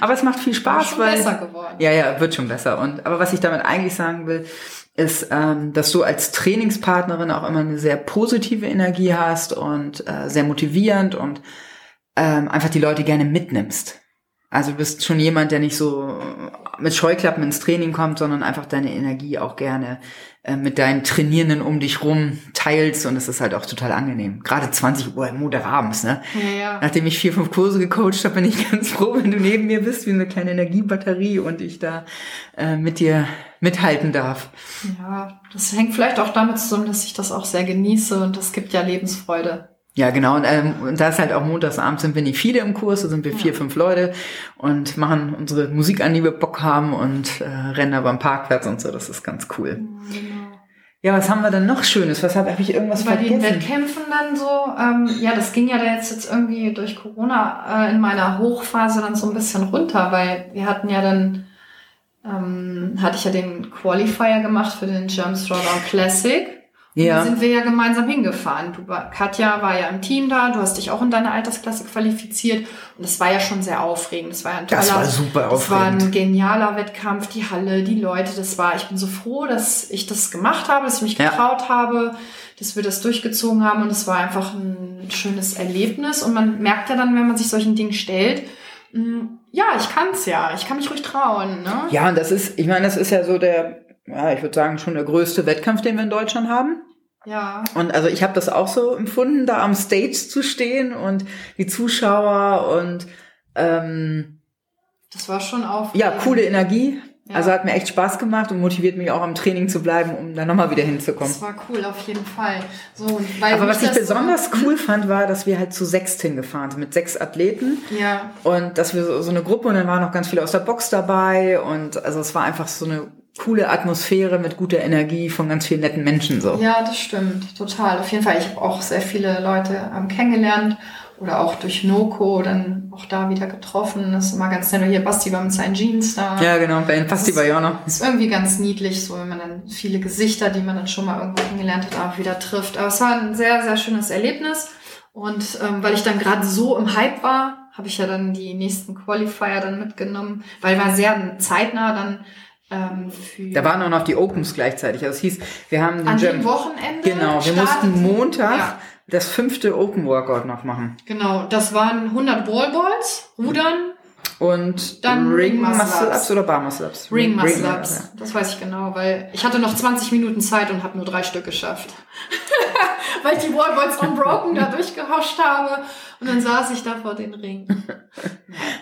Aber es macht viel Spaß,
schon
weil
besser geworden.
ja, ja, wird schon besser. Und aber was ich damit eigentlich sagen will, ist, ähm, dass du als Trainingspartnerin auch immer eine sehr positive Energie hast und äh, sehr motivierend und ähm, einfach die Leute gerne mitnimmst. Also du bist schon jemand, der nicht so mit Scheuklappen ins Training kommt, sondern einfach deine Energie auch gerne äh, mit deinen Trainierenden um dich rum teilst und es ist halt auch total angenehm. Gerade 20 Uhr im Montag abends, ne?
Ja, ja.
Nachdem ich vier, fünf Kurse gecoacht habe, bin ich ganz froh, wenn du neben mir bist, wie eine kleine Energiebatterie und ich da äh, mit dir mithalten darf.
Ja, das hängt vielleicht auch damit zusammen, dass ich das auch sehr genieße und das gibt ja Lebensfreude.
Ja, genau. Und, ähm, und da ist halt auch montagsabends sind wir nicht viele im Kurs, da sind wir vier, fünf Leute und machen unsere Musik an, die wir Bock haben und äh, rennen aber am Parkplatz und so. Das ist ganz cool. Genau. Ja, was haben wir denn noch Schönes? Was habe hab ich irgendwas
Bei
vergessen?
Bei den Wettkämpfen dann so, ähm, ja, das ging ja jetzt, jetzt irgendwie durch Corona äh, in meiner Hochphase dann so ein bisschen runter, weil wir hatten ja dann, ähm, hatte ich ja den Qualifier gemacht für den German Throwdown Classic. Ja. Da sind wir ja gemeinsam hingefahren. Du, Katja war ja im Team da, du hast dich auch in deine Altersklasse qualifiziert und das war ja schon sehr aufregend. Das war ja ein
toller, das war super aufregend.
Das war ein genialer Wettkampf, die Halle, die Leute, das war, ich bin so froh, dass ich das gemacht habe, dass ich mich getraut ja. habe, dass wir das durchgezogen haben und es war einfach ein schönes Erlebnis und man merkt ja dann, wenn man sich solchen Dingen stellt, hm, ja, ich kann's ja, ich kann mich ruhig trauen. Ne?
Ja, und das ist, ich meine, das ist ja so der, ja, ich würde sagen, schon der größte Wettkampf, den wir in Deutschland haben.
Ja.
Und also ich habe das auch so empfunden, da am Stage zu stehen und die Zuschauer und ähm,
das war schon auf.
Ja, coole Energie. Ja. Also hat mir echt Spaß gemacht und motiviert mich auch am Training zu bleiben, um da nochmal wieder hinzukommen.
Das war cool, auf jeden Fall.
So, Aber was ich besonders so, cool fand, war, dass wir halt zu sechst hingefahren sind, mit sechs Athleten.
Ja.
Und dass wir so, so eine Gruppe und dann waren noch ganz viele aus der Box dabei und also es war einfach so eine coole Atmosphäre mit guter Energie von ganz vielen netten Menschen so.
Ja, das stimmt, total. Auf jeden Fall. Ich habe auch sehr viele Leute ähm, kennengelernt oder auch durch Noco dann auch da wieder getroffen. Das ist immer ganz nett. Hier Basti war mit seinen Jeans da.
Ja, genau. Bei Basti war ja noch.
Ist irgendwie ganz niedlich, so wenn man dann viele Gesichter, die man dann schon mal irgendwo kennengelernt hat, auch wieder trifft. Aber es war ein sehr, sehr schönes Erlebnis. Und ähm, weil ich dann gerade so im Hype war, habe ich ja dann die nächsten Qualifier dann mitgenommen, weil war sehr zeitnah dann ähm,
da waren auch noch die Opens gleichzeitig. Also es hieß, wir haben den
an dem Wochenende.
Genau, wir mussten Montag ja das fünfte Open Workout noch machen.
Genau, das waren 100 Wallballs, Rudern.
Und dann Ring Muscle Ups oder Bar Muscle Ups?
Ring Muscle Ups, ja. das weiß ich genau, weil ich hatte noch 20 Minuten Zeit und habe nur drei Stück geschafft. weil ich die Wallballs unbroken da durchgehauscht habe und dann saß ich da vor den Ring.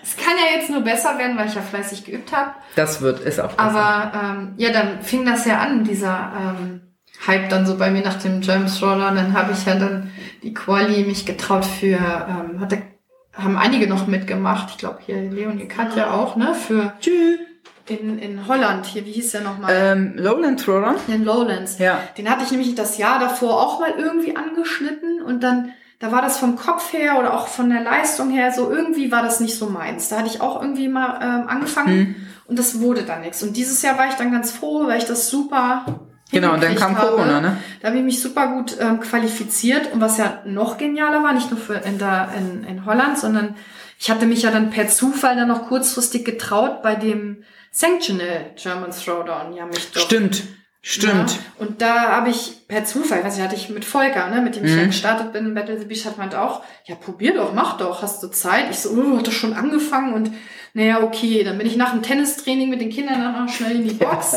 Es kann ja jetzt nur besser werden, weil ich ja fleißig geübt habe.
Das wird, ist auch
besser. Aber ähm, ja, dann fing das ja an, dieser... Ähm, Hype dann so bei mir nach dem James Roller. Und dann habe ich ja dann die Quali mich getraut für, ähm, hatte, haben einige noch mitgemacht. Ich glaube hier Leonie Katja auch, ne? Für
Tschüss.
In, in Holland, hier, wie hieß der nochmal?
Ähm, Lowland Roller.
In Lowlands.
Ja.
Den hatte ich nämlich das Jahr davor auch mal irgendwie angeschnitten und dann, da war das vom Kopf her oder auch von der Leistung her, so irgendwie war das nicht so meins. Da hatte ich auch irgendwie mal ähm, angefangen hm. und das wurde dann nichts. Und dieses Jahr war ich dann ganz froh, weil ich das super
Genau, und dann kam habe. Corona, ne?
Da habe ich mich super gut ähm, qualifiziert und was ja noch genialer war, nicht nur für in, der, in, in Holland, sondern ich hatte mich ja dann per Zufall dann noch kurzfristig getraut bei dem Sanctional German Throwdown. Ja, mich
doch. Stimmt. Stimmt. Ja,
und da habe ich per Zufall, weiß ich, hatte ich mit Volker, ne, mit dem ich mhm. ja gestartet bin, Battle the Beach, hat man auch, ja, probier doch, mach doch, hast du Zeit? Ich so, oh, hat das schon angefangen und naja, okay, dann bin ich nach dem Tennistraining mit den Kindern dann noch schnell in die Box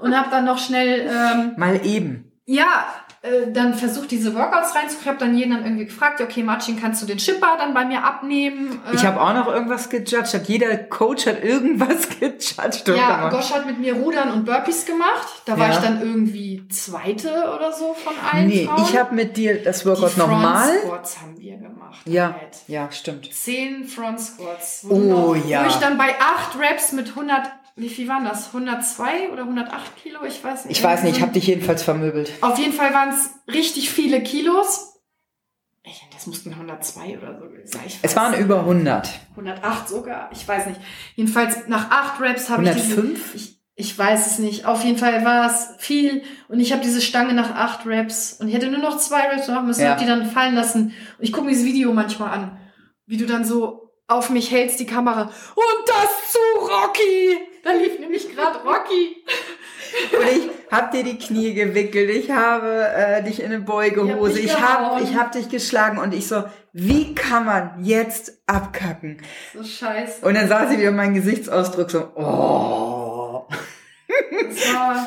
und habe dann noch schnell ähm,
mal eben.
Ja, äh, dann versucht diese Workouts reinzukriegen. Ich habe dann jeden dann irgendwie gefragt, okay, Martin, kannst du den Chipper dann bei mir abnehmen?
Äh, ich habe auch noch irgendwas gejudged. Hat jeder Coach hat irgendwas gejudged.
Ja, Gosch hat mit mir Rudern und Burpees gemacht. Da war ja. ich dann irgendwie Zweite oder so von allen Nee,
Frauen. ich habe mit dir das Workout nochmal.
Squats haben wir gemacht.
Ja, halt. ja, stimmt.
Zehn Front Squats.
Oh noch, ja.
Wo ich dann bei acht Reps mit 100 wie viel waren das? 102 oder 108 Kilo? Ich weiß nicht.
Ich weiß nicht, ich habe dich jedenfalls vermöbelt.
Auf jeden Fall waren es richtig viele Kilos. Ich, das mussten 102 oder so sein.
Es waren nicht. über 100.
108 sogar, ich weiß nicht. Jedenfalls nach acht Raps habe
ich 105?
ich ich weiß es nicht. Auf jeden Fall war es viel und ich habe diese Stange nach acht Raps und ich hätte nur noch zwei Raps machen müssen, ja. habe die dann fallen lassen. Und ich gucke mir dieses Video manchmal an, wie du dann so auf mich hältst die Kamera und das zu Rocky. Da lief nämlich gerade Rocky.
Und ich hab dir die Knie gewickelt, ich habe äh, dich in eine Beugehose, ich habe ich hab dich geschlagen und ich so, wie kann man jetzt abkacken?
So scheiße.
Und dann sah sie wieder mein Gesichtsausdruck so, oh.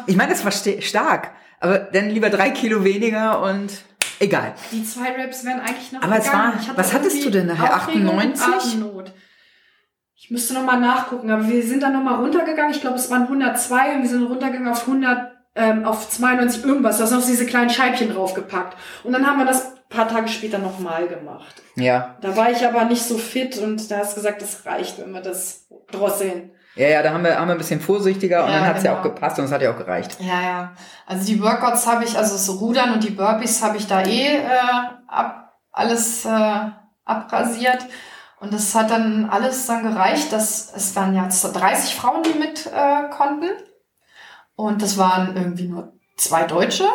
ich meine, das war stark, aber dann lieber drei Kilo weniger und egal.
Die zwei Raps wären eigentlich noch
Aber es war, was hattest du denn nachher? 98?
Ich müsste nochmal nachgucken, aber wir sind dann nochmal runtergegangen. Ich glaube, es waren 102 und wir sind runtergegangen auf 100, ähm, auf 92 irgendwas. Da sind noch diese kleinen Scheibchen draufgepackt. Und dann haben wir das paar Tage später nochmal gemacht.
Ja.
Da war ich aber nicht so fit und da hast du gesagt, das reicht, wenn wir das drosseln.
Ja, ja, da haben wir, haben wir ein bisschen vorsichtiger und ja, dann hat's genau. ja auch gepasst und es hat ja auch gereicht.
Ja, ja. Also die Workouts habe ich, also das Rudern und die Burpees habe ich da eh äh, ab, alles äh, abrasiert. Und das hat dann alles dann gereicht, dass es dann ja 30 Frauen, die mit äh, konnten. Und das waren irgendwie nur zwei Deutsche.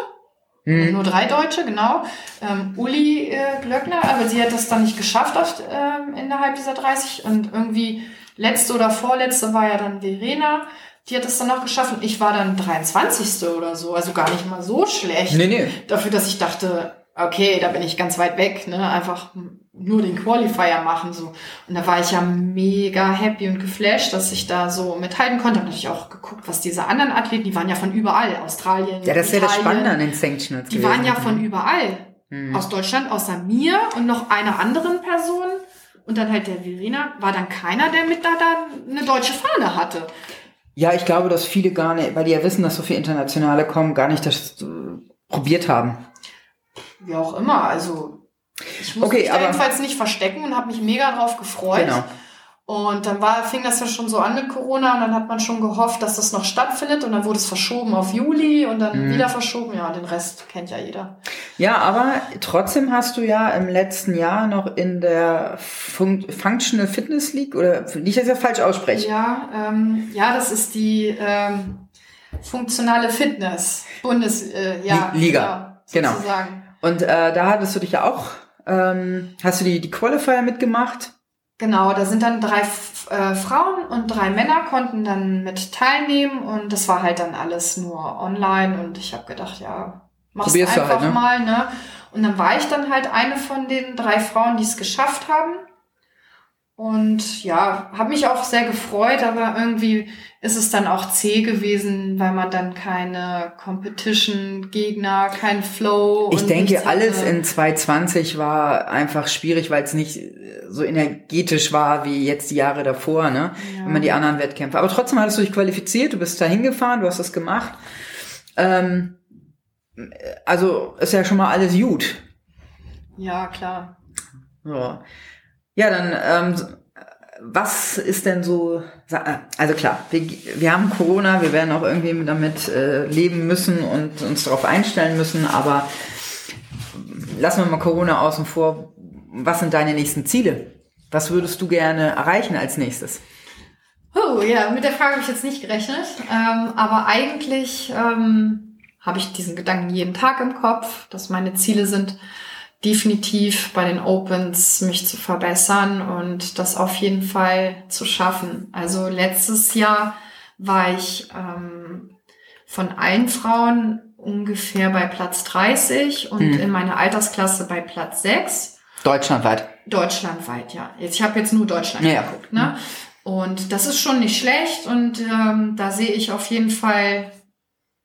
Mhm. Nur drei Deutsche, genau. Ähm, Uli äh, Glöckner, aber sie hat das dann nicht geschafft auf, äh, innerhalb dieser 30. Und irgendwie letzte oder vorletzte war ja dann Verena. Die hat es dann noch geschafft und ich war dann 23. oder so. Also gar nicht mal so schlecht.
Nee, nee.
Dafür, dass ich dachte, okay, da bin ich ganz weit weg, ne? Einfach nur den Qualifier machen so. Und da war ich ja mega happy und geflasht, dass ich da so mithalten konnte. Hab natürlich auch geguckt, was diese anderen Athleten, die waren ja von überall, Australien.
Ja, das ist ja das Spannende an den Sanctionals.
Die waren ja von überall. Mhm. Aus Deutschland, außer mir und noch einer anderen Person. Und dann halt der Verena, war dann keiner, der mit da, da eine deutsche Fahne hatte.
Ja, ich glaube, dass viele gar nicht, weil die ja wissen, dass so viele Internationale kommen, gar nicht das äh, probiert haben.
Wie auch immer, also ich muss
Okay,
mich
aber-
jedenfalls nicht verstecken und habe mich mega drauf gefreut.
Genau.
Und dann war, fing das ja schon so an mit Corona und dann hat man schon gehofft, dass das noch stattfindet und dann wurde es verschoben auf Juli und dann
Mhm.
wieder verschoben. Ja, den Rest kennt ja jeder.
Ja, aber trotzdem hast du ja im letzten Jahr noch in der Fun Functional Fitness League oder nicht, dass ich das falsch ausspreche.
Ja, ähm, ja, das ist die ähm, funktionale Fitness Bundes äh, ja,
Li- Liga.
ja,
Genau.
sozusagen.
Und äh, da hattest du dich ja auch, ähm, hast du die, die Qualifier mitgemacht?
Genau, da sind dann drei äh, Frauen und drei Männer konnten dann mit teilnehmen und das war halt dann alles nur online und ich habe gedacht, ja, mach's
Probierst du
einfach
halt, ne?
mal, ne? Und dann war ich dann halt eine von den drei Frauen, die es geschafft haben. Und ja, habe mich auch sehr gefreut, aber irgendwie ist es dann auch zäh gewesen, weil man dann keine Competition-Gegner, kein Flow.
Ich denke, alles
hatte.
in 2020 war einfach schwierig, weil es nicht so energetisch war wie jetzt die Jahre davor, ne?
Ja.
Wenn man die anderen Wettkämpfe. Aber trotzdem hattest du dich qualifiziert, du bist da hingefahren, du hast das gemacht. Ähm, also ist ja schon mal alles gut.
Ja, klar.
Ja, ja dann, ähm, was ist denn so, sa- also klar, wir, wir haben Corona, wir werden auch irgendwie damit äh, leben müssen und uns darauf einstellen müssen, aber lassen wir mal Corona außen vor. Was sind deine nächsten Ziele? Was würdest du gerne erreichen als nächstes?
Oh ja, mit der Frage habe ich jetzt nicht gerechnet. Ähm, aber eigentlich ähm, habe ich diesen Gedanken jeden Tag im Kopf, dass meine Ziele sind, definitiv bei den Opens mich zu verbessern und das auf jeden Fall zu schaffen. Also letztes Jahr war ich ähm, von allen Frauen ungefähr bei Platz 30 und
Mhm.
in meiner Altersklasse bei Platz 6.
Deutschlandweit.
Deutschlandweit, ja. Jetzt, ich habe jetzt nur Deutschland
Ja.
geguckt, ne? Und das ist schon nicht schlecht und ähm, da sehe ich auf jeden Fall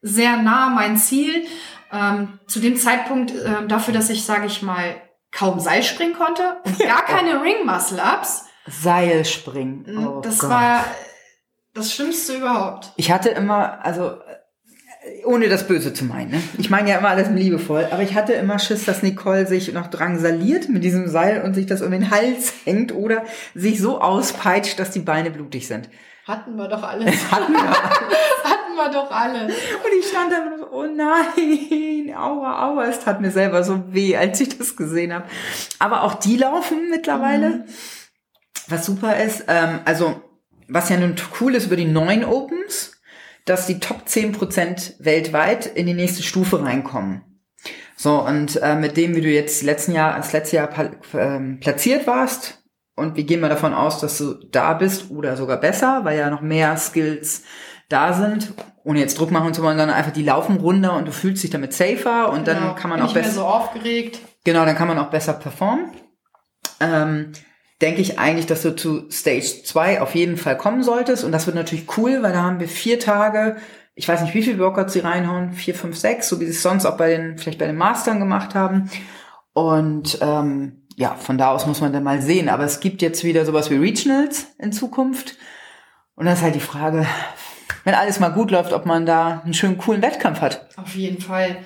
sehr nah mein Ziel. Ähm, zu dem Zeitpunkt ähm, dafür, dass ich, sage ich mal, kaum Seil springen konnte und gar keine Ring Muscle Ups.
Seilspringen. Oh
das
Gott.
war das Schlimmste überhaupt.
Ich hatte immer, also äh, ohne das Böse zu meinen, ne? ich meine ja immer alles liebevoll, aber ich hatte immer Schiss, dass Nicole sich noch drangsaliert mit diesem Seil und sich das um den Hals hängt oder sich so auspeitscht, dass die Beine blutig sind.
Hatten wir doch alles.
Hatten wir.
Hatten wir doch alle.
Und ich stand da und so, oh nein, aua, aua, es tat mir selber so weh, als ich das gesehen habe. Aber auch die laufen mittlerweile, was super ist. Ähm, also, was ja nun cool ist über die neuen Opens, dass die Top 10% weltweit in die nächste Stufe reinkommen. So, und äh, mit dem, wie du jetzt letzten Jahr, das letzte Jahr ähm, platziert warst, und wir gehen mal davon aus, dass du da bist oder sogar besser, weil ja noch mehr Skills da sind, ohne jetzt Druck machen zu wollen, sondern einfach die laufen runter und du fühlst dich damit safer und
Genau.
dann kann man
Bin
auch besser,
so aufgeregt.
genau, dann kann man auch besser performen. Ähm, denke ich eigentlich, dass du zu Stage 2 auf jeden Fall kommen solltest und das wird natürlich cool, weil da haben wir vier Tage, ich weiß nicht, wie viele Workouts sie reinhauen, vier, fünf, sechs, so wie sie es sonst auch bei den, vielleicht bei den Mastern gemacht haben und ähm, ja, von da aus muss man dann mal sehen. Aber es gibt jetzt wieder sowas wie Regionals in Zukunft. Und das ist halt die Frage, wenn alles mal gut läuft, ob man da einen schönen, coolen Wettkampf hat.
Auf jeden Fall.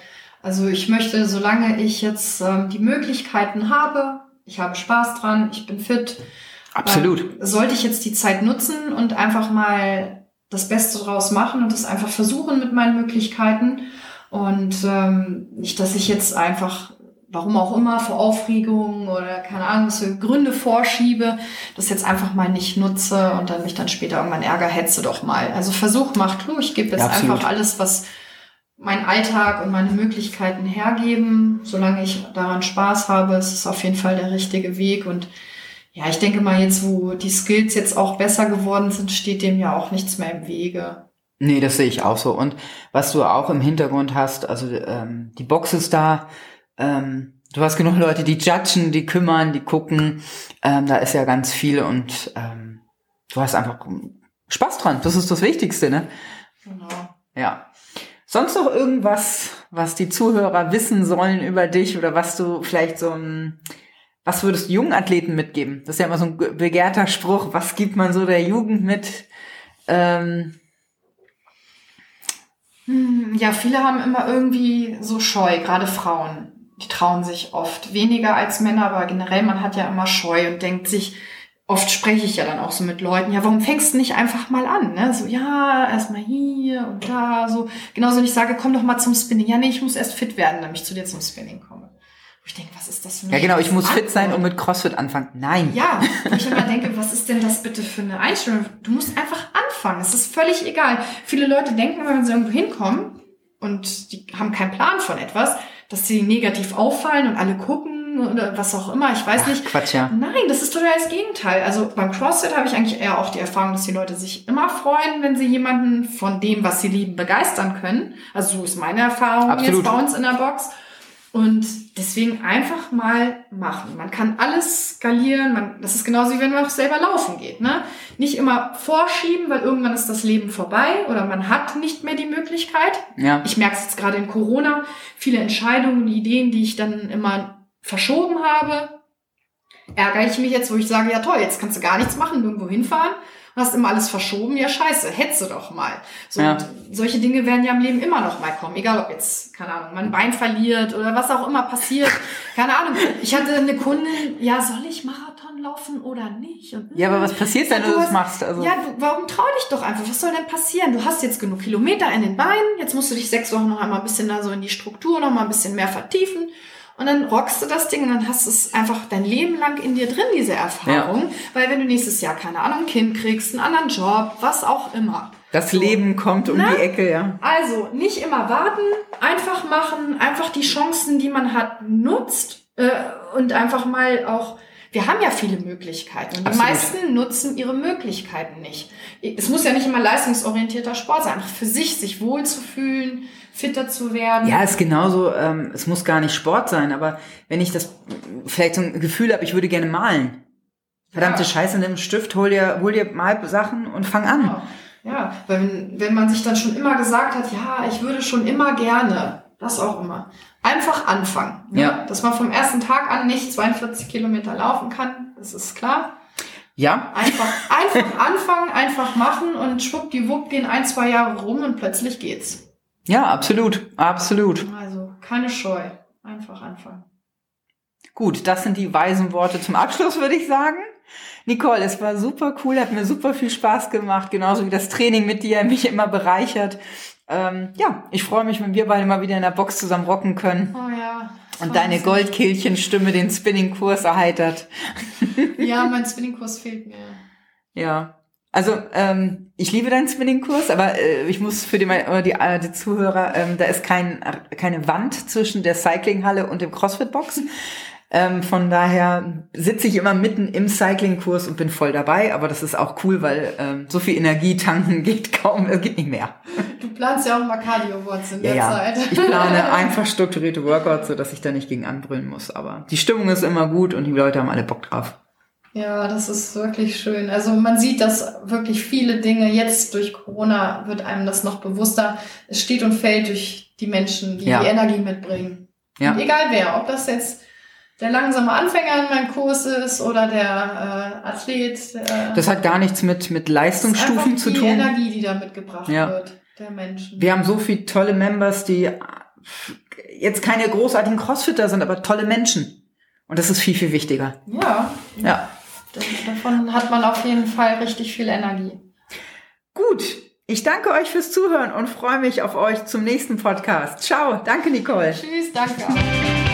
Also ich möchte, solange ich jetzt ähm, die Möglichkeiten habe, ich habe Spaß dran, ich bin fit,
Absolut.
ähm, sollte ich jetzt die Zeit nutzen und einfach mal das Beste draus machen und es einfach versuchen mit meinen Möglichkeiten. Und ähm, nicht, dass ich jetzt einfach, warum auch immer, vor Aufregung oder keine Ahnung, was für Gründe vorschiebe, das jetzt einfach mal nicht nutze und dann mich dann später irgendwann ärger, hetze doch mal. Also Versuch macht klug, ich gebe jetzt
Ja,
einfach alles, was mein Alltag und meine Möglichkeiten hergeben. Solange ich daran Spaß habe, ist es auf jeden Fall der richtige Weg. Und ja, ich denke mal, jetzt, wo die Skills jetzt auch besser geworden sind, steht dem ja auch nichts mehr im Wege.
Nee, das sehe ich auch so. Und was du auch im Hintergrund hast, also ähm, die Box ist da, ähm, du hast genug Leute, die judgen, die kümmern, die gucken. Ähm, da ist ja ganz viel und ähm, du hast einfach Spaß dran. Das ist das Wichtigste, ne?
Genau.
Ja. Sonst noch irgendwas, was die Zuhörer wissen sollen über dich oder was du vielleicht so ein, was würdest du jungen Athleten mitgeben? Das ist ja immer so ein begehrter Spruch. Was gibt man so der Jugend mit? Ähm,
Hm, ja, viele haben immer irgendwie so Scheu, gerade Frauen. Die trauen sich oft weniger als Männer, aber generell man hat ja immer Scheu und denkt sich, oft spreche ich ja dann auch so mit Leuten, ja, warum fängst du nicht einfach mal an? Ne? So, ja, erstmal hier und da, so. Genauso, wenn ich sage, komm doch mal zum Spinning. Ja, nee, ich muss erst fit werden, damit ich zu dir zum Spinning komme. Wo ich denke, was ist das für
eine Ja, genau, ich muss Antwort? fit sein und mit CrossFit anfangen. Nein.
Ja, wo ich immer denke, was ist denn das bitte für eine Einstellung? Du musst einfach anfangen. Es ist völlig egal. Viele Leute denken, wenn sie irgendwo hinkommen und die haben keinen Plan von etwas, dass sie negativ auffallen und alle gucken oder was auch immer, ich weiß Ach, nicht.
Quatsch, ja.
Nein, das ist total das Gegenteil. Also beim CrossFit habe ich eigentlich eher auch die Erfahrung, dass die Leute sich immer freuen, wenn sie jemanden von dem, was sie lieben, begeistern können. Also so ist meine Erfahrung Absolut. jetzt bei uns in der Box. Und deswegen einfach mal machen. Man kann alles skalieren. Man, das ist genauso wie wenn man auch selber laufen geht. Ne? Nicht immer vorschieben, weil irgendwann ist das Leben vorbei oder man hat nicht mehr die Möglichkeit. Ja. Ich merke es jetzt gerade in Corona. Viele Entscheidungen und Ideen, die ich dann immer verschoben habe, ärgere ich mich jetzt, wo ich sage, ja toll, jetzt kannst du gar nichts machen, nirgendwo hinfahren hast immer alles verschoben, ja scheiße, hetze doch mal. So, ja. solche Dinge werden ja im Leben immer noch mal kommen, egal ob jetzt, keine Ahnung, man ein Bein verliert oder was auch immer passiert, keine Ahnung. Ich hatte eine Kundin, ja, soll ich Marathon laufen oder nicht? Und,
ja, aber was passiert, wenn du, du das machst?
Also. Ja, du, warum trau dich doch einfach? Was soll denn passieren? Du hast jetzt genug Kilometer in den Beinen, jetzt musst du dich sechs Wochen noch einmal ein bisschen da so in die Struktur noch mal ein bisschen mehr vertiefen und dann rockst du das Ding und dann hast du es einfach dein Leben lang in dir drin, diese Erfahrung. Ja. Weil wenn du nächstes Jahr, keine Ahnung, ein Kind kriegst, einen anderen Job, was auch immer.
Das Leben kommt um Na? die Ecke, ja.
Also, nicht immer warten, einfach machen, einfach die Chancen, die man hat, nutzt äh, und einfach mal auch wir haben ja viele Möglichkeiten und die Absolut. meisten nutzen ihre Möglichkeiten nicht. Es muss ja nicht immer leistungsorientierter Sport sein, einfach für sich sich wohlzufühlen, fitter zu werden.
Ja, ist genauso, ähm, es muss gar nicht Sport sein, aber wenn ich das vielleicht so ein Gefühl habe, ich würde gerne malen. Verdammte ja. Scheiße, nimm einen Stift, hol dir, hol dir Malsachen und fang an.
Ja. ja, weil wenn, wenn man sich dann schon immer gesagt hat, ja, ich würde schon immer gerne, das auch immer. Einfach anfangen. Ne? Ja. Dass man vom ersten Tag an nicht 42 Kilometer laufen kann, das ist klar.
Ja.
Einfach, einfach anfangen, einfach machen und schwuppdiwupp gehen ein, zwei Jahre rum und plötzlich geht's.
Ja, absolut, absolut.
Also keine Scheu, einfach anfangen.
Gut, das sind die weisen Worte zum Abschluss, würde ich sagen. Nicole, es war super cool, hat mir super viel Spaß gemacht, genauso wie das Training mit dir mich immer bereichert. Ähm, ja, ich freue mich, wenn wir beide mal wieder in der Box zusammen rocken können.
Oh ja.
Und deine Goldkehlchenstimme den Spinning-Kurs erheitert.
Ja, mein Spinning-Kurs fehlt mir.
Ja, also ähm, ich liebe deinen Spinning-Kurs, aber äh, ich muss für die, äh, die, äh, die Zuhörer, ähm, da ist kein, keine Wand zwischen der Cyclinghalle und dem CrossFit-Box. Ähm, von daher sitze ich immer mitten im Cycling-Kurs und bin voll dabei, aber das ist auch cool, weil ähm, so viel Energie tanken geht kaum, es geht nicht mehr.
Du planst ja auch mal Cardio-Worts in der ja, Zeit.
Ich plane einfach strukturierte Workouts, so dass ich da nicht gegen anbrüllen muss. Aber die Stimmung ist immer gut und die Leute haben alle Bock drauf.
Ja, das ist wirklich schön. Also man sieht, dass wirklich viele Dinge jetzt durch Corona wird einem das noch bewusster. Es steht und fällt durch die Menschen, die ja. die Energie mitbringen. Ja. Und egal wer, ob das jetzt der langsame Anfänger in meinem Kurs ist oder der äh, Athlet.
Äh, das hat gar nichts mit, mit Leistungsstufen zu tun. Die
Energie, die da mitgebracht ja. wird, der Menschen.
Wir haben so viele tolle Members, die jetzt keine großartigen Crossfitter sind, aber tolle Menschen. Und das ist viel, viel wichtiger.
Ja. Ja. Davon hat man auf jeden Fall richtig viel Energie.
Gut. Ich danke euch fürs Zuhören und freue mich auf euch zum nächsten Podcast. Ciao. Danke, Nicole.
Tschüss. Danke auch.